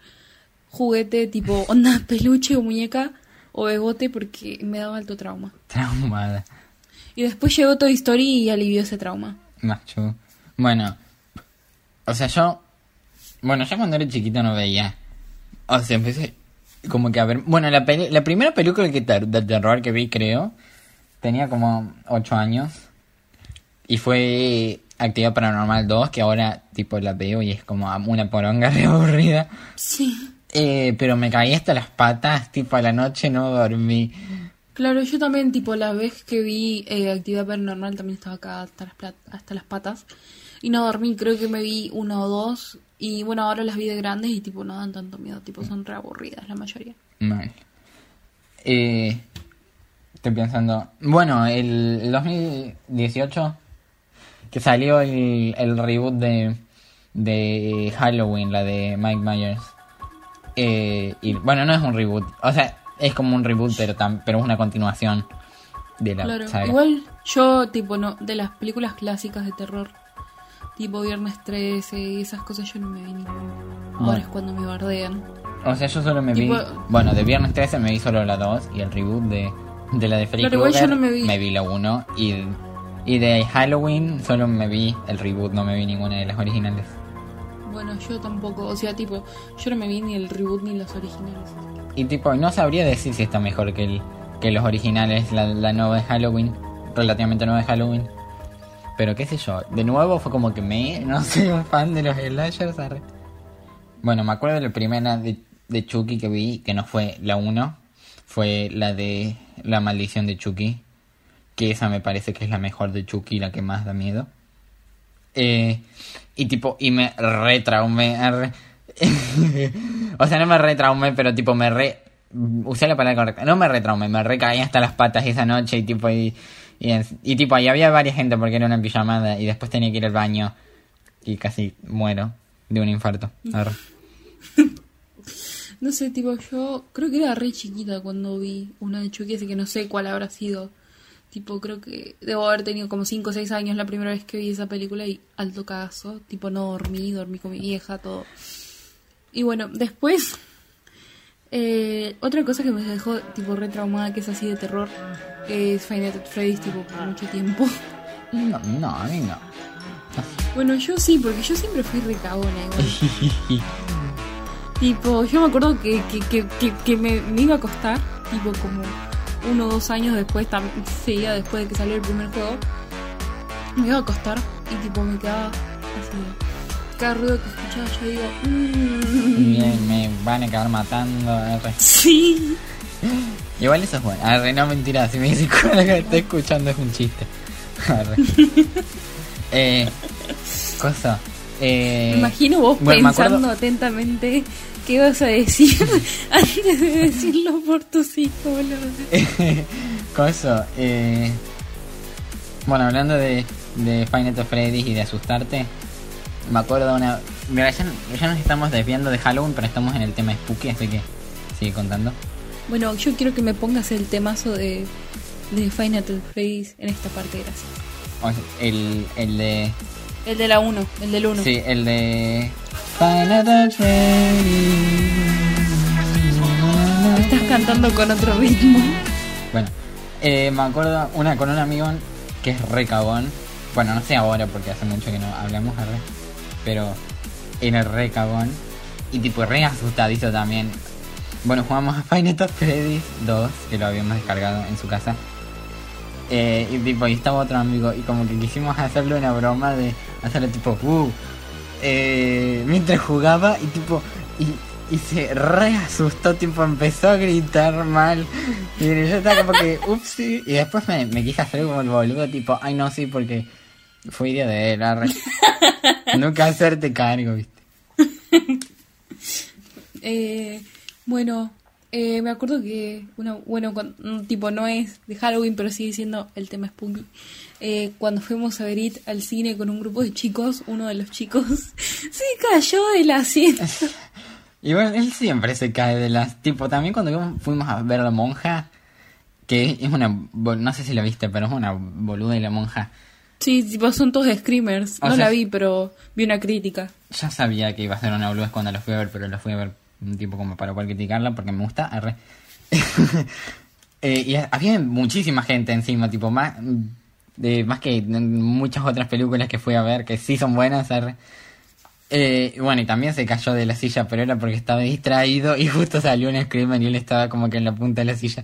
juguete tipo onda peluche o muñeca o bebote porque me daba alto trauma. traumada Y después llegó Toy Story y alivió ese trauma. macho bueno o sea yo bueno yo cuando era chiquito no veía o sea empecé como que a ver bueno la peli- la primera película que ter- de terror que vi creo tenía como 8 años y fue Actividad Paranormal 2 que ahora tipo la veo y es como una poronga re aburrida Sí. Eh, pero me caí hasta las patas tipo a la noche no dormí Claro, yo también, tipo, la vez que vi eh, Actividad Paranormal también estaba acá hasta las, hasta las patas. Y no dormí, creo que me vi una o dos. Y bueno, ahora las vi de grandes y tipo no dan tanto miedo, tipo son re aburridas la mayoría. Mal. Eh, estoy pensando. Bueno, el, el 2018 que salió el, el reboot de, de Halloween, la de Mike Myers. Eh, y bueno, no es un reboot. O sea, es como un reboot, pero, tam- pero es una continuación de la Claro, saga. igual yo, tipo, no, de las películas clásicas de terror, tipo Viernes 13 y esas cosas, yo no me vi ninguna. Ahora es cuando me bardean. O sea, yo solo me vi. Bueno, de Viernes 13 me vi solo la 2 y el reboot de, de la de Freddy Krueger no me vi. la 1 y, y de Halloween solo me vi el reboot, no me vi ninguna de las originales. Bueno, yo tampoco, o sea, tipo, yo no me vi ni el reboot ni los originales. Y tipo, no sabría decir si está mejor que, el, que los originales, la, la nueva de Halloween, relativamente nueva de Halloween. Pero qué sé yo, de nuevo fue como que me, no soy un fan de los slashers. Bueno, me acuerdo de la primera de, de Chucky que vi, que no fue la 1, fue la de La maldición de Chucky, que esa me parece que es la mejor de Chucky, la que más da miedo. Eh, y tipo, y me retraumé. arre. o sea, no me retraumé, pero tipo me re... Usé la palabra correcta. No me retraumé, me recaí hasta las patas esa noche y tipo, y, y, tipo, ahí había varias gente porque era una pijamada y después tenía que ir al baño y casi muero de un infarto. No sé, tipo, yo creo que era re chiquita cuando vi una de Chucky, así que no sé cuál habrá sido. Tipo, creo que debo haber tenido como 5 o 6 años la primera vez que vi esa película y alto cagazo. Tipo, no dormí, dormí con mi vieja, todo. Y bueno, después, eh, otra cosa que me dejó, tipo, re traumada, que es así de terror, es Nights at Freddy's, tipo, por mucho tiempo. No, no, a mí no. Bueno, yo sí, porque yo siempre fui re cagona igual. Tipo, yo me acuerdo que, que, que, que, que me, me iba a acostar, tipo como uno o dos años después, seguía después de que salió el primer juego, me iba a acostar y tipo me quedaba así. Cada ruido que escuchaba yo digo, mmm, Bien, me van a acabar matando. arre. sí. Igual eso es bueno. Arre, no mentira, si me dices que lo que estoy escuchando es un chiste. Arre. eh, cosa. Eh, Me imagino vos bueno, pensando acuerdo- atentamente qué vas a decir antes de decirlo por tus hijos, boludo. Cosa, eh, bueno, hablando de, de Nights at Freddy's y de asustarte, me acuerdo una... Mira, ya, ya nos estamos desviando de Halloween, pero estamos en el tema spooky, así que sigue contando. Bueno, yo quiero que me pongas el temazo de, de Final Freddy's en esta parte, gracias. O sea, el, el de... El de la 1, el del 1. Sí, el de... Freddy's. Estás cantando con otro ritmo. Bueno, eh, me acuerdo una con un amigo que es re cagón. Bueno, no sé ahora porque hace mucho que no hablamos, arre, pero era re cagón. Y tipo re asustadizo también. Bueno, jugamos a at Freddy's 2, que lo habíamos descargado en su casa. Eh, y tipo, y estaba otro amigo y como que quisimos hacerle una broma de hacerle tipo, uh, eh, mientras jugaba y tipo, y, y se re asustó, tipo, empezó a gritar mal. Y yo estaba como que, ups, y después me, me quise hacer como el boludo, tipo, ay no, sí, porque fue idea de él, arre. Nunca hacerte cargo, viste. Eh, bueno, eh, me acuerdo que, una, bueno, cuan- mm, tipo no es de Halloween, pero sigue siendo el tema spooky. Eh, cuando fuimos a ver It al cine con un grupo de chicos, uno de los chicos se cayó del asiento. Y bueno, él siempre se cae de las... Tipo, también cuando fuimos- a ver a la monja, que es una... No sé si la viste, pero es una boluda y la monja. Sí, tipo son todos screamers. O no sea- la vi, pero vi una crítica. Ya sabía que iba a ser una boludez cuando la fui a ver, pero la fui a ver un tiempo como para poder criticarla porque me gusta. arre. Eh, y había muchísima gente encima, tipo, más, de, más que muchas otras películas que fui a ver, que sí son buenas. arre. Eh, bueno, y también se cayó de la silla, pero era porque estaba distraído y justo salió un screamer y él estaba como que en la punta de la silla.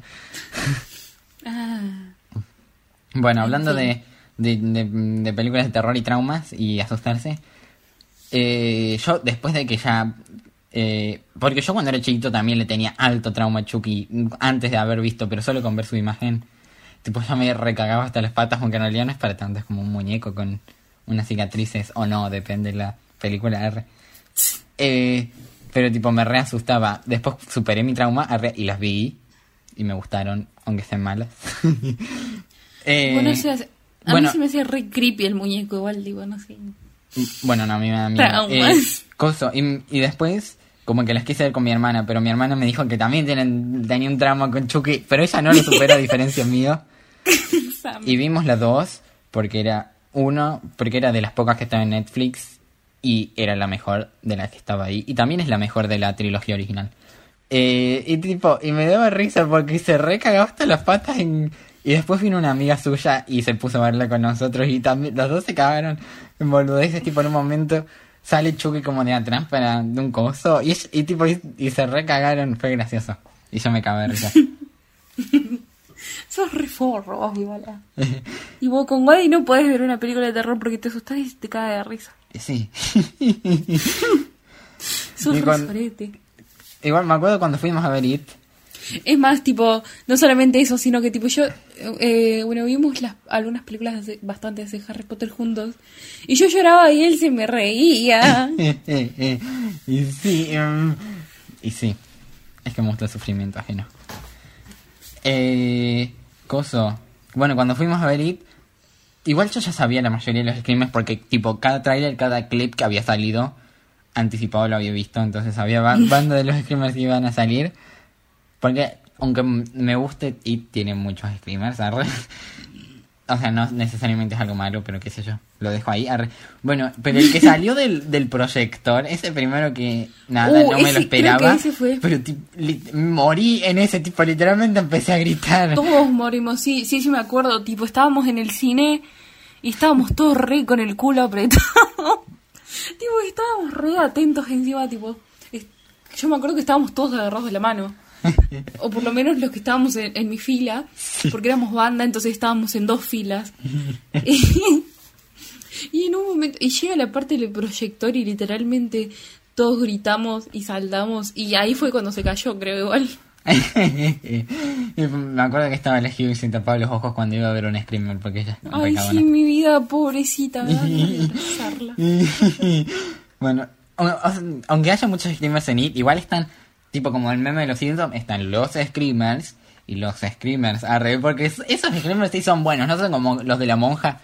Ah, Bueno, hablando de, de, de- de películas de terror y traumas y asustarse, eh, yo después de que ya... eh, porque yo cuando era chiquito también le tenía alto trauma a Chucky antes de haber visto, pero solo con ver su imagen. Tipo, ya me recagaba hasta las patas, aunque en realidad no es para tanto, es como un muñeco con unas cicatrices o no, depende de la película R. Eh, pero tipo, me re asustaba. Después superé mi trauma arre, y las vi y me gustaron, aunque sean malas. Eh, bueno, o sea, a bueno. mí se me hace re creepy el muñeco, igual digo, no sé. Bueno, no, a mí me da miedo. Eh, coso, y, y después, como que las quise ver con mi hermana, pero mi hermana me dijo que también tienen, tenía un trauma con Chucky, pero ella no lo supera a diferencia mío. Y vimos las dos, porque era uno, porque era de las pocas que estaba en Netflix, y era la mejor de las que estaba ahí. Y también es la mejor de la trilogía original. Eh, y tipo, y me daba risa porque se recagaba hasta las patas en... Y después vino una amiga suya y se puso a verla con nosotros y también los dos se cagaron en boludeces, tipo en un momento sale Chucky como de atrás para de un coso y, y tipo y, y se recagaron, fue gracioso. Y yo me cagué de risa. Sos re forro, vos, igual. Y vos con Wadi no podés ver una película de terror porque te asustás y te cae de risa. sí. Sos con-. Igual me acuerdo cuando fuimos a ver It. Es más, tipo, no solamente eso, sino que tipo yo, eh, bueno, vimos las, algunas películas de- bastantes de Harry Potter juntos y yo lloraba y él se me reía. y sí, em, y sí, es que me gusta el sufrimiento ajeno. Eh, coso. Bueno, cuando fuimos a ver It, igual yo ya sabía la mayoría de los screamers porque, tipo, cada trailer, cada clip que había salido, anticipado lo había visto, entonces había ba- banda de los screamers que iban a salir. Porque, aunque me guste, It tiene muchos screamers, arre. O sea, no necesariamente es algo malo, pero qué sé yo. Lo dejo ahí. arre. Bueno, pero el que salió del, del proyector, ese primero que nada, Uh, no me lo esperaba. Pero morí en ese tipo, literalmente empecé a gritar. Todos morimos, sí, sí, sí me acuerdo, tipo, estábamos en el cine y estábamos todos re con el culo apretado. tipo, estábamos re atentos encima, tipo, es- yo me acuerdo que estábamos todos agarrados de la mano. O por lo menos los que estábamos en, en mi fila, porque éramos banda, entonces estábamos en dos filas. y, y en un momento, y llega la parte del proyector y literalmente todos gritamos y saltamos y ahí fue cuando se cayó, creo igual. Y me acuerdo que estaba elegido y se tapaba los ojos cuando iba a ver un screamer porque ella Ay, sí, mi vida, pobrecita. bueno, aunque haya muchos screamers en IT, igual están, tipo como el meme de los Simpsons, están los screamers y los screamers arre, porque es- esos screamers sí son buenos, no son como los de la monja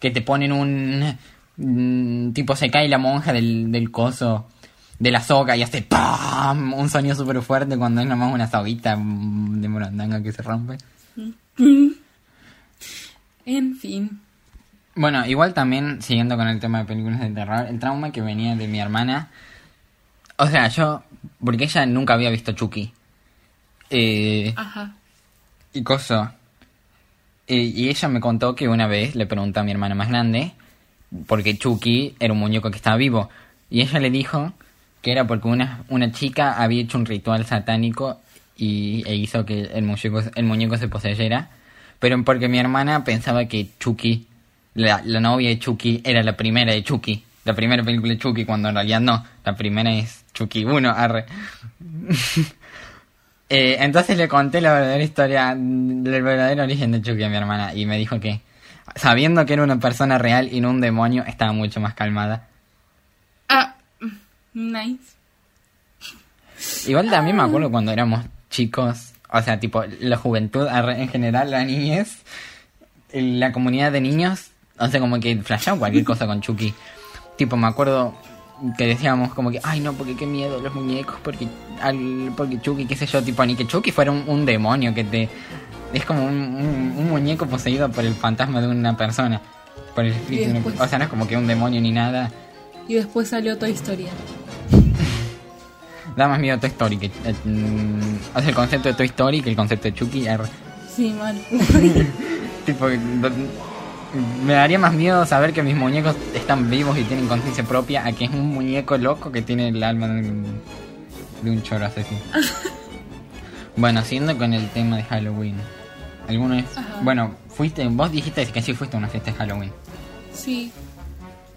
que te ponen un... mm, tipo se cae la monja del, del coso de la soga y hace ¡pam! un sonido súper fuerte cuando es nomás una soguita de morandanga que se rompe. En fin. Bueno, igual también, siguiendo con el tema de películas de terror, el trauma que venía de mi hermana. O sea, yo. Porque ella nunca había visto Chucky. Eh, Ajá. y coso. Eh, y ella me contó que una vez le preguntó a mi hermana más grande. Porque Chucky era un muñeco que estaba vivo. Y ella le dijo que era porque una, una chica había hecho un ritual satánico y, e hizo que el muñeco, el muñeco se poseyera. Pero porque mi hermana pensaba que Chucky, la, la novia de Chucky, era la primera de Chucky. La primera película de Chucky, cuando en realidad no. La primera es Chucky 1, arre. Eh, entonces le conté la verdadera historia, el verdadero origen de Chucky a mi hermana y me dijo que, sabiendo que era una persona real y no un demonio, estaba mucho más calmada. Ah, nice. Igual también me acuerdo cuando éramos chicos, o sea, tipo, la juventud en general, la niñez, la comunidad de niños, o sea, como que flasheaba cualquier cosa con Chucky. Tipo, me acuerdo que decíamos como que, ay no, porque qué miedo los muñecos, porque, al, porque Chucky, qué sé yo, tipo, ni que Chucky fuera un, un demonio que te... Es como un, un- un muñeco poseído por el fantasma de una persona. Por el espíritu. después- O sea, no es como que un demonio ni nada. Y después salió Toy Story. Da más miedo Toy Story que... eh, mm, o sea, el concepto de Toy Story que el concepto de Chucky. arre. Sí, mal. Tipo, me daría más miedo saber que mis muñecos están vivos y tienen conciencia propia a que es un muñeco loco que tiene el alma de un, de un choro asesino. bueno, siguiendo con el tema de Halloween. ¿Alguno es? Ajá. Bueno, fuiste, vos dijiste que sí fuiste a una fiesta de Halloween. Sí.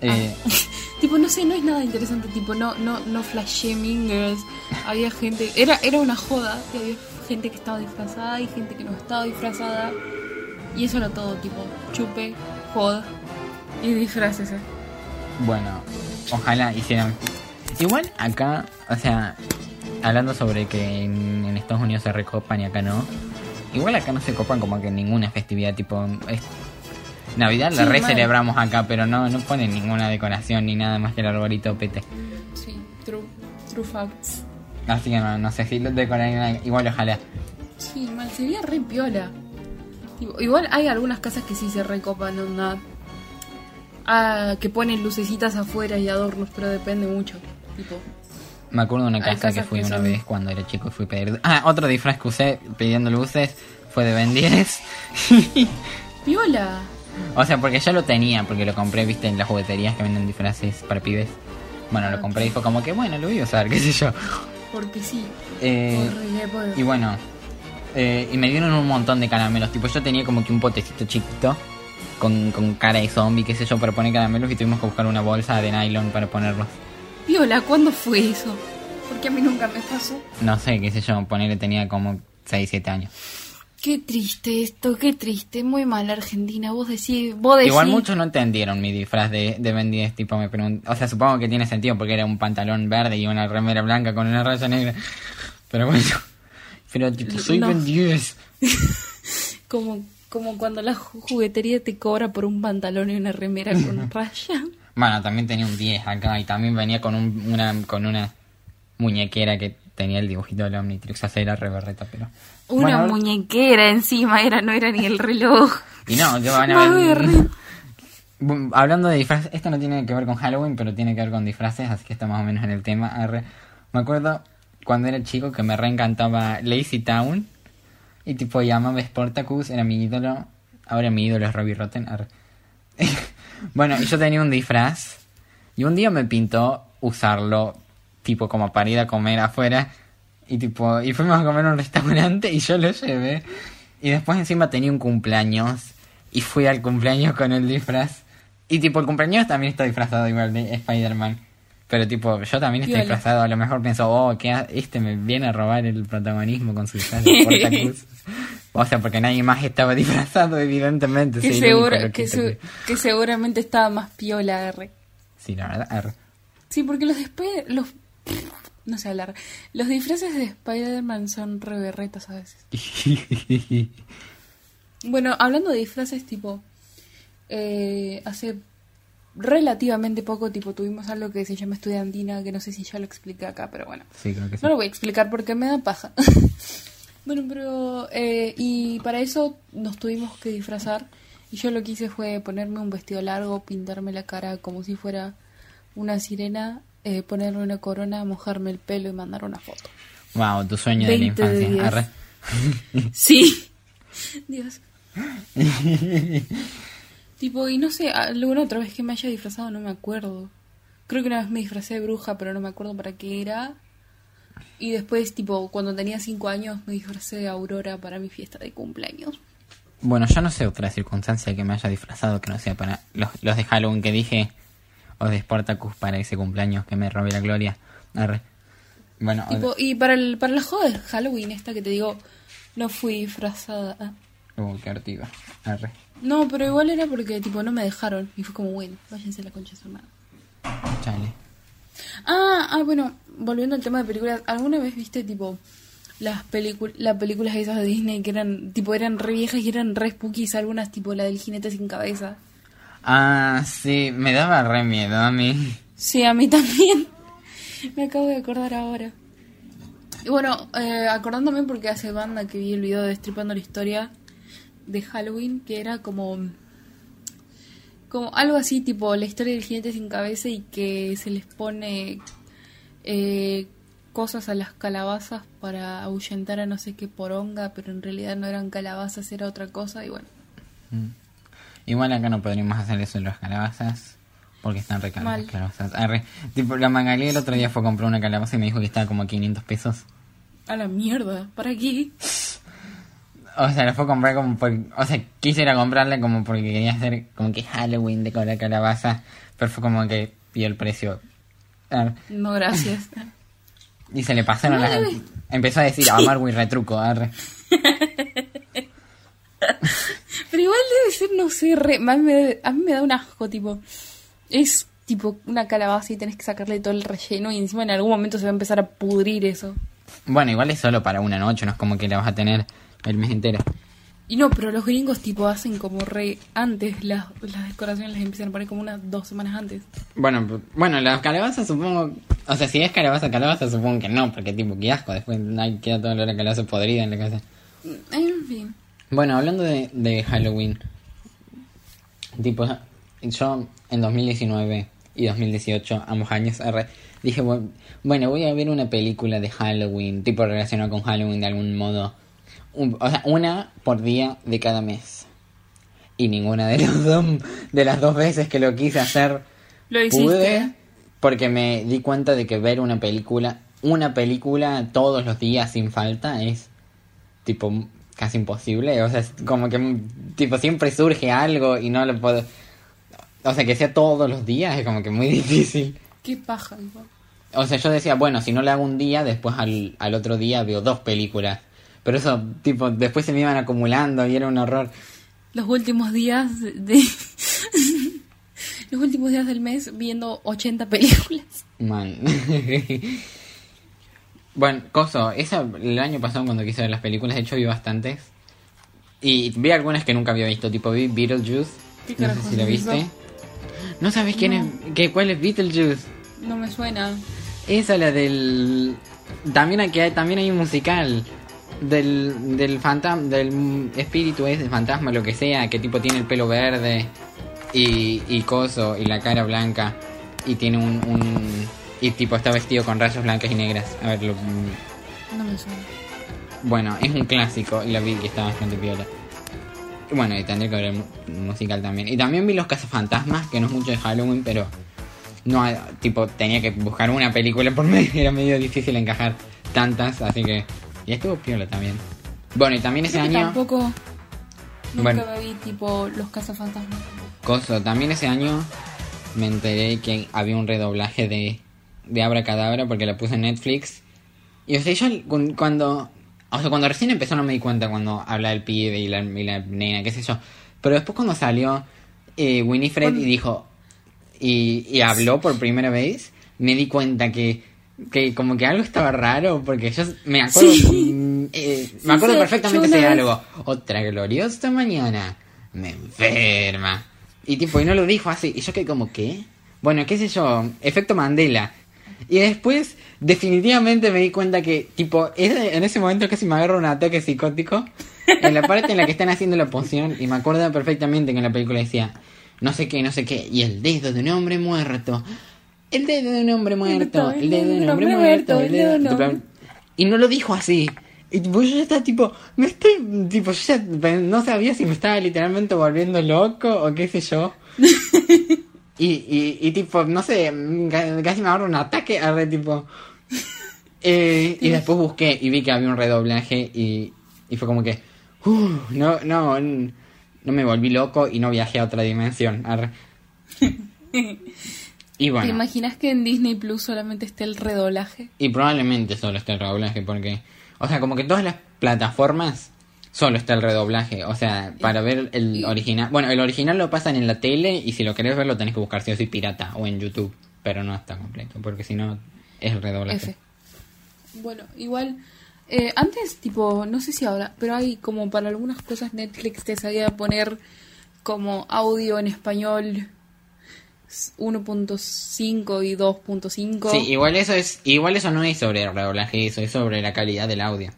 Eh, Tipo, no sé, no es nada interesante, tipo, no, no, no flashé Mingers. Había gente, era, era una joda, y había gente que estaba disfrazada y gente que no estaba disfrazada. Y eso era todo, tipo, chupe, joda y disfraces. Bueno, ojalá hicieran. Igual acá, o sea, hablando sobre que en, en Estados Unidos se recopan y acá no. Igual acá no se copan como que ninguna festividad, tipo. es- Navidad la Sí, re celebramos acá, pero no, no ponen ninguna decoración ni nada más que el arbolito pete. Sí, true, true facts. Así que no, no sé si lo decoran igual ojalá. Sí, mal, sería re piola. Tipo, igual hay algunas casas que sí se recopan, onda. Ah, que ponen lucecitas afuera y adornos, pero depende mucho. Tipo, Me acuerdo de una casa que fui que una son- vez cuando era chico y fui a pedir. Ah, otro disfraz que usé pidiendo luces fue de Ben 10. piola. O sea, porque ya lo tenía, porque lo compré, viste, en las jugueterías que venden disfraces para pibes. Bueno, lo compré y fue como que, bueno, lo voy a usar, qué sé yo. Porque sí. Eh, y bueno, eh, y me dieron un montón de caramelos. Tipo, yo tenía como que un potecito chiquito con, con cara de zombie, qué sé yo, para poner caramelos y tuvimos que buscar una bolsa de nylon para ponerlos. Piola, ¿cuándo fue eso? Porque a mí nunca me pasó. No sé, qué sé yo, ponerle tenía como 6, 7 años. Qué triste esto, qué triste. Muy mal Argentina. Vos decís, vos decís. Igual muchos no entendieron mi disfraz de, de Ben 10, tipo me pregun- O sea, supongo que tiene sentido porque era un pantalón verde y una remera blanca con una raya negra. Pero bueno, pero tipo, soy No. Ben 10. Como, como cuando la ju- juguetería te cobra por un pantalón y una remera con raya. Bueno, también tenía un 10 acá y también venía con un- una con una muñequera que tenía el dibujito del Omnitrix, o sea, era re berreta, pero... Una Bueno, muñequera encima, era, no era ni el reloj. Y no, yo van a ver... Hablando de disfraces, esto no tiene que ver con Halloween, pero tiene que ver con disfraces, así que está más o menos en el tema. Arre. Me acuerdo cuando era chico que me reencantaba Lazy Town y tipo llamaba Sportacus, era mi ídolo. Ahora mi ídolo es Robbie Rotten. bueno, y yo tenía un disfraz y un día me pintó usarlo tipo como para ir a comer afuera y tipo y fuimos a comer a un restaurante y yo lo llevé y después encima tenía un cumpleaños y fui al cumpleaños con el disfraz y tipo el cumpleaños también está disfrazado igual de Spider-Man pero tipo yo también estoy disfrazado a lo mejor pienso oh que este me viene a robar el protagonismo con su disfraz de O sea, porque nadie más estaba disfrazado, evidentemente. Que, único seguramente estaba más piola R. Sí, la verdad. arre. Sí, porque los después los no sé hablar. Los disfraces de Spider-Man son re berretas a veces. Bueno, hablando de disfraces, tipo, eh, hace relativamente poco, tipo, tuvimos algo que se llama estudiantina, que no sé si ya lo expliqué acá, pero bueno. sí, creo que sí. No lo voy a explicar porque me da paja. bueno, pero... eh, y para eso nos tuvimos que disfrazar. Y yo lo que hice fue ponerme un vestido largo, pintarme la cara como si fuera una sirena, eh, ponerme una corona, mojarme el pelo y mandar una foto. Wow, tu sueño de la 20 de infancia. 10. Arre. Sí. Dios. Tipo, y no sé, alguna otra vez que me haya disfrazado no me acuerdo. Creo que una vez me disfracé de bruja, pero no me acuerdo para qué era. Y después, tipo, cuando tenía 5 años me disfracé de Aurora para mi fiesta de cumpleaños. Bueno, yo no sé otra circunstancia que me haya disfrazado que no sea para los, los de Halloween que dije o de Spartacus para ese cumpleaños que me robé la gloria. Arre. Bueno, de- Tipo, y para, el, para la joda de Halloween esta que te digo, no fui disfrazada. Hortiva. Arre. No, pero igual era porque, tipo, no me dejaron. Y fue como, bueno, váyanse a la concha de su hermano. Chale. Ah, ah, bueno, volviendo al tema de películas, ¿alguna vez viste tipo las películas las películas esas de Disney que eran tipo eran re viejas y eran re spookies, algunas tipo la del jinete sin cabeza? Ah, sí, me daba re miedo a mí. Sí, a mí también. Me acabo de acordar ahora. Y bueno, eh, acordándome porque hace banda que vi el video de Destripando la Historia de Halloween, que era como como algo así tipo la historia del jinete sin cabeza y que se les pone eh, cosas a las calabazas para ahuyentar a no sé qué poronga, pero en realidad no eran calabazas, era otra cosa y bueno. Igual acá no podríamos hacer eso en las calabazas. Porque están re caras las calabazas. Tipo, la Magalí el otro día fue a comprar una calabaza y me dijo que estaba como a 500 pesos. A la mierda, ¿para qué? O sea, la fue a comprar como por... O sea, quise ir a comprarla como porque quería hacer como que Halloween de la calabaza. Pero fue como que vio el precio. Arre. No, gracias. Y se le pasaron No, las... Empezó a decir, a Marwy retruco, arre. Pero igual debe ser, no sé, re, a, mí me, a mí me da un asco, tipo. Es tipo una calabaza y tenés que sacarle todo el relleno y encima en algún momento se va a empezar a pudrir eso. Bueno, igual es solo para una noche, no es como que la vas a tener el mes entero. Y no, pero los gringos tipo hacen como re antes, las, las decoraciones las empiezan a poner como unas dos semanas antes. Bueno, bueno, las calabazas supongo... O sea, si es calabaza, calabaza supongo que no, porque tipo, qué asco, después queda todo la calabaza podrida en la casa. En fin. Bueno, hablando de, de Halloween, tipo, yo en 2019 y 2018, ambos años, dije, bu- bueno, voy a ver una película de Halloween, tipo relacionada con Halloween de algún modo. Un- o sea, una por día de cada mes. Y ninguna de, los dos, de las dos veces que lo quise hacer Lo hiciste. pude, porque me di cuenta de que ver una película, una película todos los días sin falta es tipo casi imposible, o sea, es como que tipo siempre surge algo y no lo puedo o sea, que sea todos los días es como que muy difícil. Qué paja, igual. O sea, yo decía, bueno, si no le hago un día, después al, al otro día veo dos películas. Pero eso, tipo, después se me iban acumulando y era un horror. Los últimos días de... los últimos días del mes viendo 80 películas. Man. bueno, coso, esa, el año pasado cuando quise ver las películas, de hecho vi bastantes. Y vi algunas que nunca había visto, tipo vi Beetlejuice. ¿Qué No sé si lo viste. ¿No sabes quién es? ¿Qué, ¿Cuál es Beetlejuice? No me suena. Esa la del... También aquí hay, también hay un musical. Del, del fantasma, del espíritu ese, fantasma, lo que sea, que tipo tiene el pelo verde y, y coso y la cara blanca y tiene un, un... Y tipo está vestido con rayas blancas y negras. A ver, lo, No me suena. bueno, es un clásico y la vi que está bastante piola. Bueno, y tendré que ver el mu- musical también. Y también vi Los Cazafantasmas, que no es mucho de Halloween, pero no tipo tenía que buscar una película por medio, era medio difícil encajar tantas, así que y estuvo piola también. Bueno, y también ese Creo que año, Tampoco. Nunca Bueno. me vi tipo Los Cazafantasmas. coso, también ese año me enteré que había un redoblaje de de Abracadabra porque la puse en Netflix. Y o sea, yo cu- cuando O sea, cuando recién empezó no me di cuenta cuando habla del pibe y la, y la nena, qué sé yo. Pero después cuando salió eh, Winifred y dijo... Y, y habló por primera vez, me di cuenta que, que como que algo estaba raro, porque yo me acuerdo... Sí. mm, eh, me acuerdo sí, perfectamente ese diálogo. Otra gloriosa mañana. Me enferma. Y tipo, y no lo dijo así. Y yo que como, ¿qué? Bueno, qué sé yo, efecto Mandela. Y después, definitivamente me di cuenta que, tipo, en ese momento casi me agarro un ataque psicótico. En la parte en la que están haciendo la poción. Y me acuerdo perfectamente que en la película decía, no sé qué, no sé qué. Y el dedo de un hombre muerto. El dedo de un hombre muerto. El dedo de un hombre muerto. El dedo de un hombre- y no lo dijo así. Y tipo, yo ya estaba tipo, me estoy, tipo, yo ya no sabía si me estaba literalmente volviendo loco o qué sé yo. y, y, y tipo, no sé, ca- casi me agarro un ataque, tipo... Eh, y después busqué y vi que había un redoblaje y, y fue como que, uh, no, no, no me volví loco y no viajé a otra dimensión. arre. Y ¿Te imaginas que en Disney Plus solamente esté el redoblaje? Y probablemente solo esté el redoblaje, porque, o sea, como que todas las plataformas solo está el redoblaje. O sea, para ver el original. Bueno, el original lo pasan en la tele y si lo querés ver lo tenés que buscar si o sí pirata o en YouTube. Pero no está completo, porque si no es el redoblaje. F. Bueno, igual, eh, antes, tipo, no sé si ahora, pero hay como para algunas cosas Netflix te sabía poner como audio en español 1.5 y 2.5. Sí, igual eso es, igual eso no es sobre el redoblaje, eso es sobre la calidad del audio.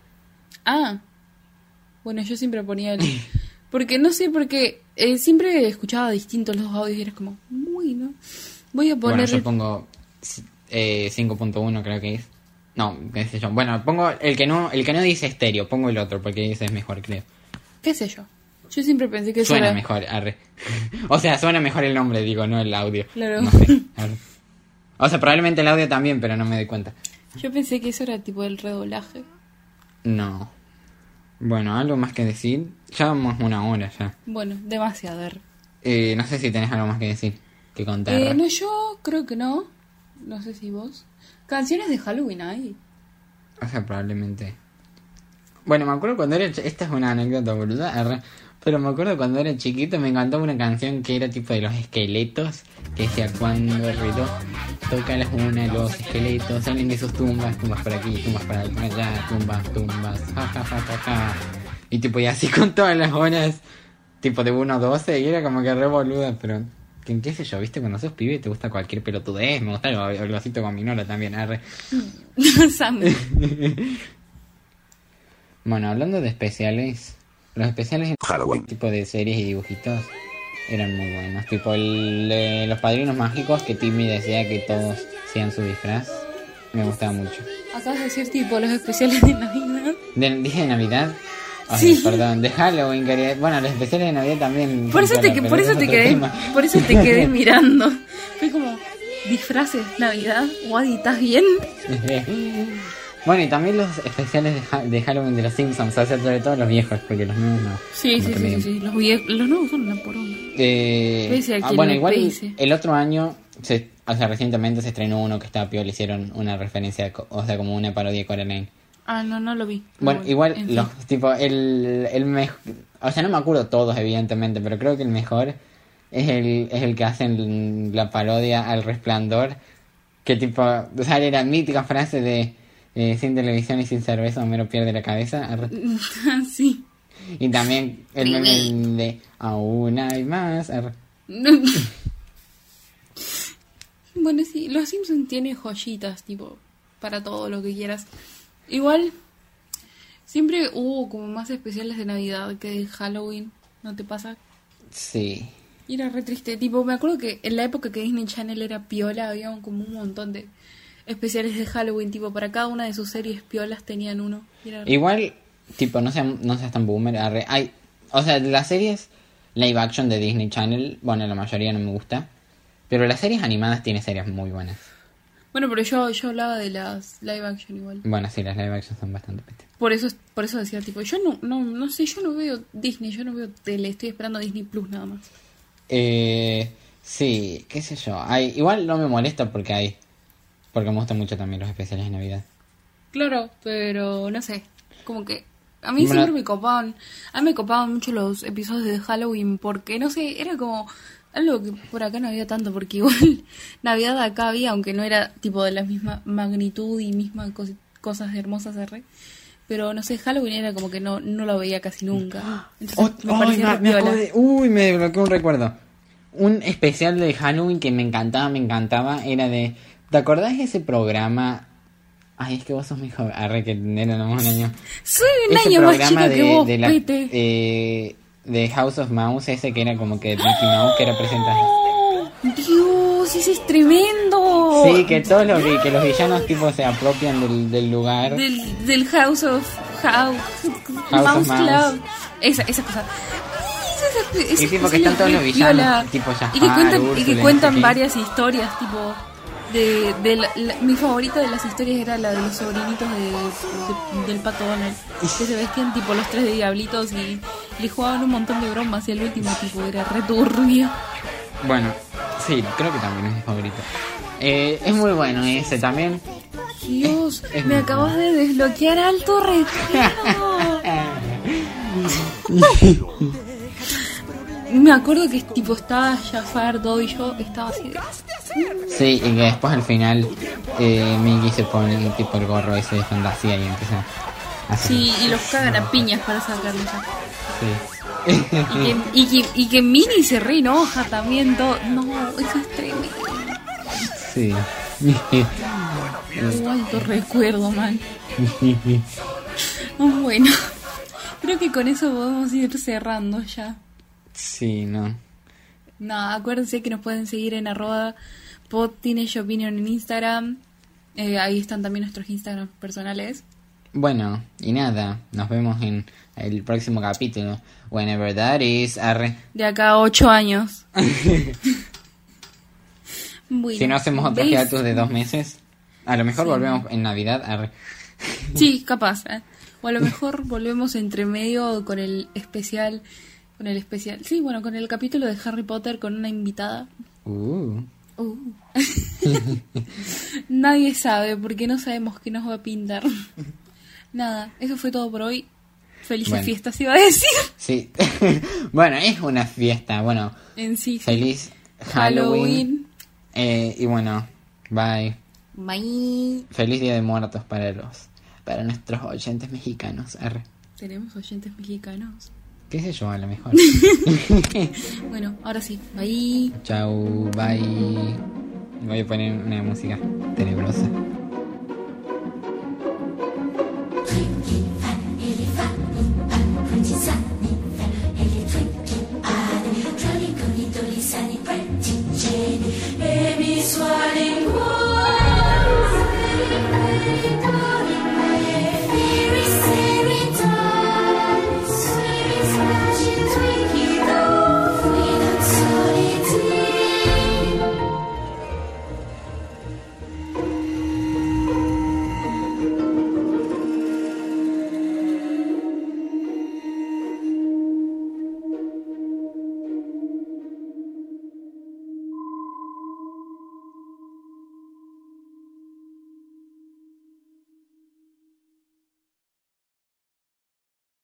Ah, bueno, yo siempre ponía el... Porque no sé, porque eh, siempre escuchaba distintos los audios y era como, muy, ¿no? Voy a Bueno, poner... yo pongo eh, 5.1 creo que es. No, qué sé yo. Bueno, pongo el que no, el que no dice estéreo, pongo el otro porque ese es mejor, creo. ¿Qué sé yo? Yo siempre pensé que Suena era... mejor, arre. o sea, suena mejor el nombre, digo, no el audio. Claro. No sé, arre. O sea, probablemente el audio también, pero no me doy cuenta. Yo pensé que eso era tipo el redoblaje. No. Bueno, algo más que decir. Ya vamos una hora ya. Bueno, demasiado. Eh, no sé si tenés algo más que decir, que contar. Eh, no, yo creo que no. No sé si vos. Canciones de Halloween hay. O sea, probablemente. Bueno, me acuerdo cuando era. Esta es una anécdota boluda. Pero me acuerdo cuando era chiquito me encantaba una canción que era tipo de los esqueletos. Que decía cuando el reloj toca las una, los esqueletos salen de sus tumbas, tumbas por aquí, tumbas para allá, tumbas, tumbas, ja ja ja ja ja. Y tipo, y así con todas las horas, tipo de 1 a 12, y era como que re boluda, pero. que ¿Qué sé yo? ¿Viste? Cuando sos pibe te gusta cualquier pelotudez. Me gusta el, el glosito con minora también, arre. Bueno, hablando de especiales, los especiales en Halloween. tipo de series y dibujitos eran muy buenos. Tipo el de los padrinos mágicos que Timmy decía que todos sean su disfraz. Me gustaba mucho. Acabas de decir tipo los especiales de Navidad. De, dije de Navidad. Ay, Sí. perdón, de Halloween quería... Bueno, los especiales de Navidad también. Por eso te, que- por eso es te quedé, tema. por eso te quedé mirando. Fue como disfraces Navidad. Wadi, ¿estás bien? Bueno, y también los especiales de, Ha- de Halloween de los Simpsons, o sea, sobre todo los viejos, porque los nuevos no. Sí, sí, sí, medio- sí, sí. Los, viejos, los nuevos son una poronga. Eh, ah, bueno, igual pese. el otro año, se, o sea, recientemente se estrenó uno que estaba peor, le hicieron una referencia, o sea, como una parodia de Coraline. Ah, no, no lo vi. Bueno, No, igual, en fin. los, tipo, el, el mejor, o sea, no me acuerdo todos, evidentemente, pero creo que el mejor es el, es el que hacen la parodia al resplandor, que tipo, o sea, era mítica frase de eh, sin televisión y sin cerveza, Homero pierde la cabeza. sí. Y también el meme de aún hay más. bueno, sí, los Simpsons tienen joyitas, tipo, para todo lo que quieras. Igual, siempre hubo como más especiales de Navidad que de Halloween, ¿no te pasa? Sí. Y era re triste, tipo, me acuerdo que en la época que Disney Channel era piola, había como un montón de especiales de Halloween, tipo, para cada una de sus series piolas tenían uno. Igual, tipo, no seas, no seas tan boomer. arre. Hay, o sea, las series live action de Disney Channel, bueno, la mayoría no me gusta. Pero las series animadas tienen series muy buenas. Bueno, pero yo, yo hablaba de las live action igual. Bueno, sí, las live action son bastante pete. Por eso, por eso decía, tipo, yo no, no, no sé, yo no veo Disney, yo no veo tele, estoy esperando Disney Plus nada más. Eh, sí, qué sé yo. Hay, igual no me molesta porque hay. Porque me gustan mucho también los especiales de Navidad. Claro, pero no sé. Como que a mí Bueno. siempre me copaban, a mí me copaban mucho los episodios de Halloween porque, no sé, era como algo que por acá no había tanto, porque igual Navidad acá había, aunque no era tipo de la misma magnitud y mismas cos- cosas hermosas de re. Pero no sé, Halloween era como que no, no lo veía casi nunca. Entonces, Oh, me uy, me desbloqueó un recuerdo. Un especial de Halloween que me encantaba, me encantaba, era de... ¿Te acordás de ese programa? Ay, es que vos sos mi joven. Arre, que éramos un año. Soy un Ese año más programa de, que vos, de, la- eh, de House of Mouse, ese que era como que de Mickey Mouse, que era. Dios, ese es tremendo. Sí, que todos los, que los villanos tipo se apropian del, del lugar. del, del House of House, House Mouse of Mouse. Club. Esa, esa cosa. Esa- esa- Y tipo que están es todos los villanos, tipo y que Jafar, cuentan, y Úrsula, que no cuentan varias historias, tipo. De, de la- la- mi favorita de las historias era la de los sobrinitos de, de- del pato Donald. Que se vestían tipo los tres de diablitos y le jugaban un montón de bromas. Y el último tipo era returbio. Bueno, sí, creo que también es mi favorito. Eh, es muy bueno ese también. Dios, Es me acabas de desbloquear alto recuerdo. Me acuerdo que tipo estaba Jafar, todo y yo estaba así de... Sí, y que después al final eh, Mickey se pone tipo el gorro ese de fantasía y empieza a hacer... Sí, y los cagan a piñas para sacarlos. Sí. Y que, y, que, y que Minnie se re enoja también todo. No, eso es tremendo. sí. Alto recuerdo, man. Bueno, creo que con eso podemos ir cerrando ya. sí, no. No, acuérdense que nos pueden seguir en arroba pod teenage opinion en Instagram. Eh, ahí están también nuestros Instagram personales. Bueno, y nada, nos vemos en el próximo capítulo. Whenever that is, arre. De acá a ocho años. Bueno, Si no hacemos otros hiatus de dos meses, a lo mejor volvemos en Navidad, arre. Sí, capaz. ¿eh? O a lo mejor volvemos entre medio con el especial. Con el especial. Sí, bueno, con el capítulo de Harry Potter con una invitada. Uh. Uh. Nadie sabe porque no sabemos qué nos va a pintar. Nada, eso fue todo por hoy. Felices Bueno. fiestas iba a decir. Sí. bueno, es una fiesta. Bueno, En sí. feliz Halloween. Halloween. Eh, y bueno, bye. Bye. Feliz Día de Muertos para los para nuestros oyentes mexicanos. Arre. Tenemos oyentes mexicanos. ¿Qué sé yo? A lo mejor. Bueno, ahora sí. Bye. Chau, bye. Voy a poner una música tenebrosa.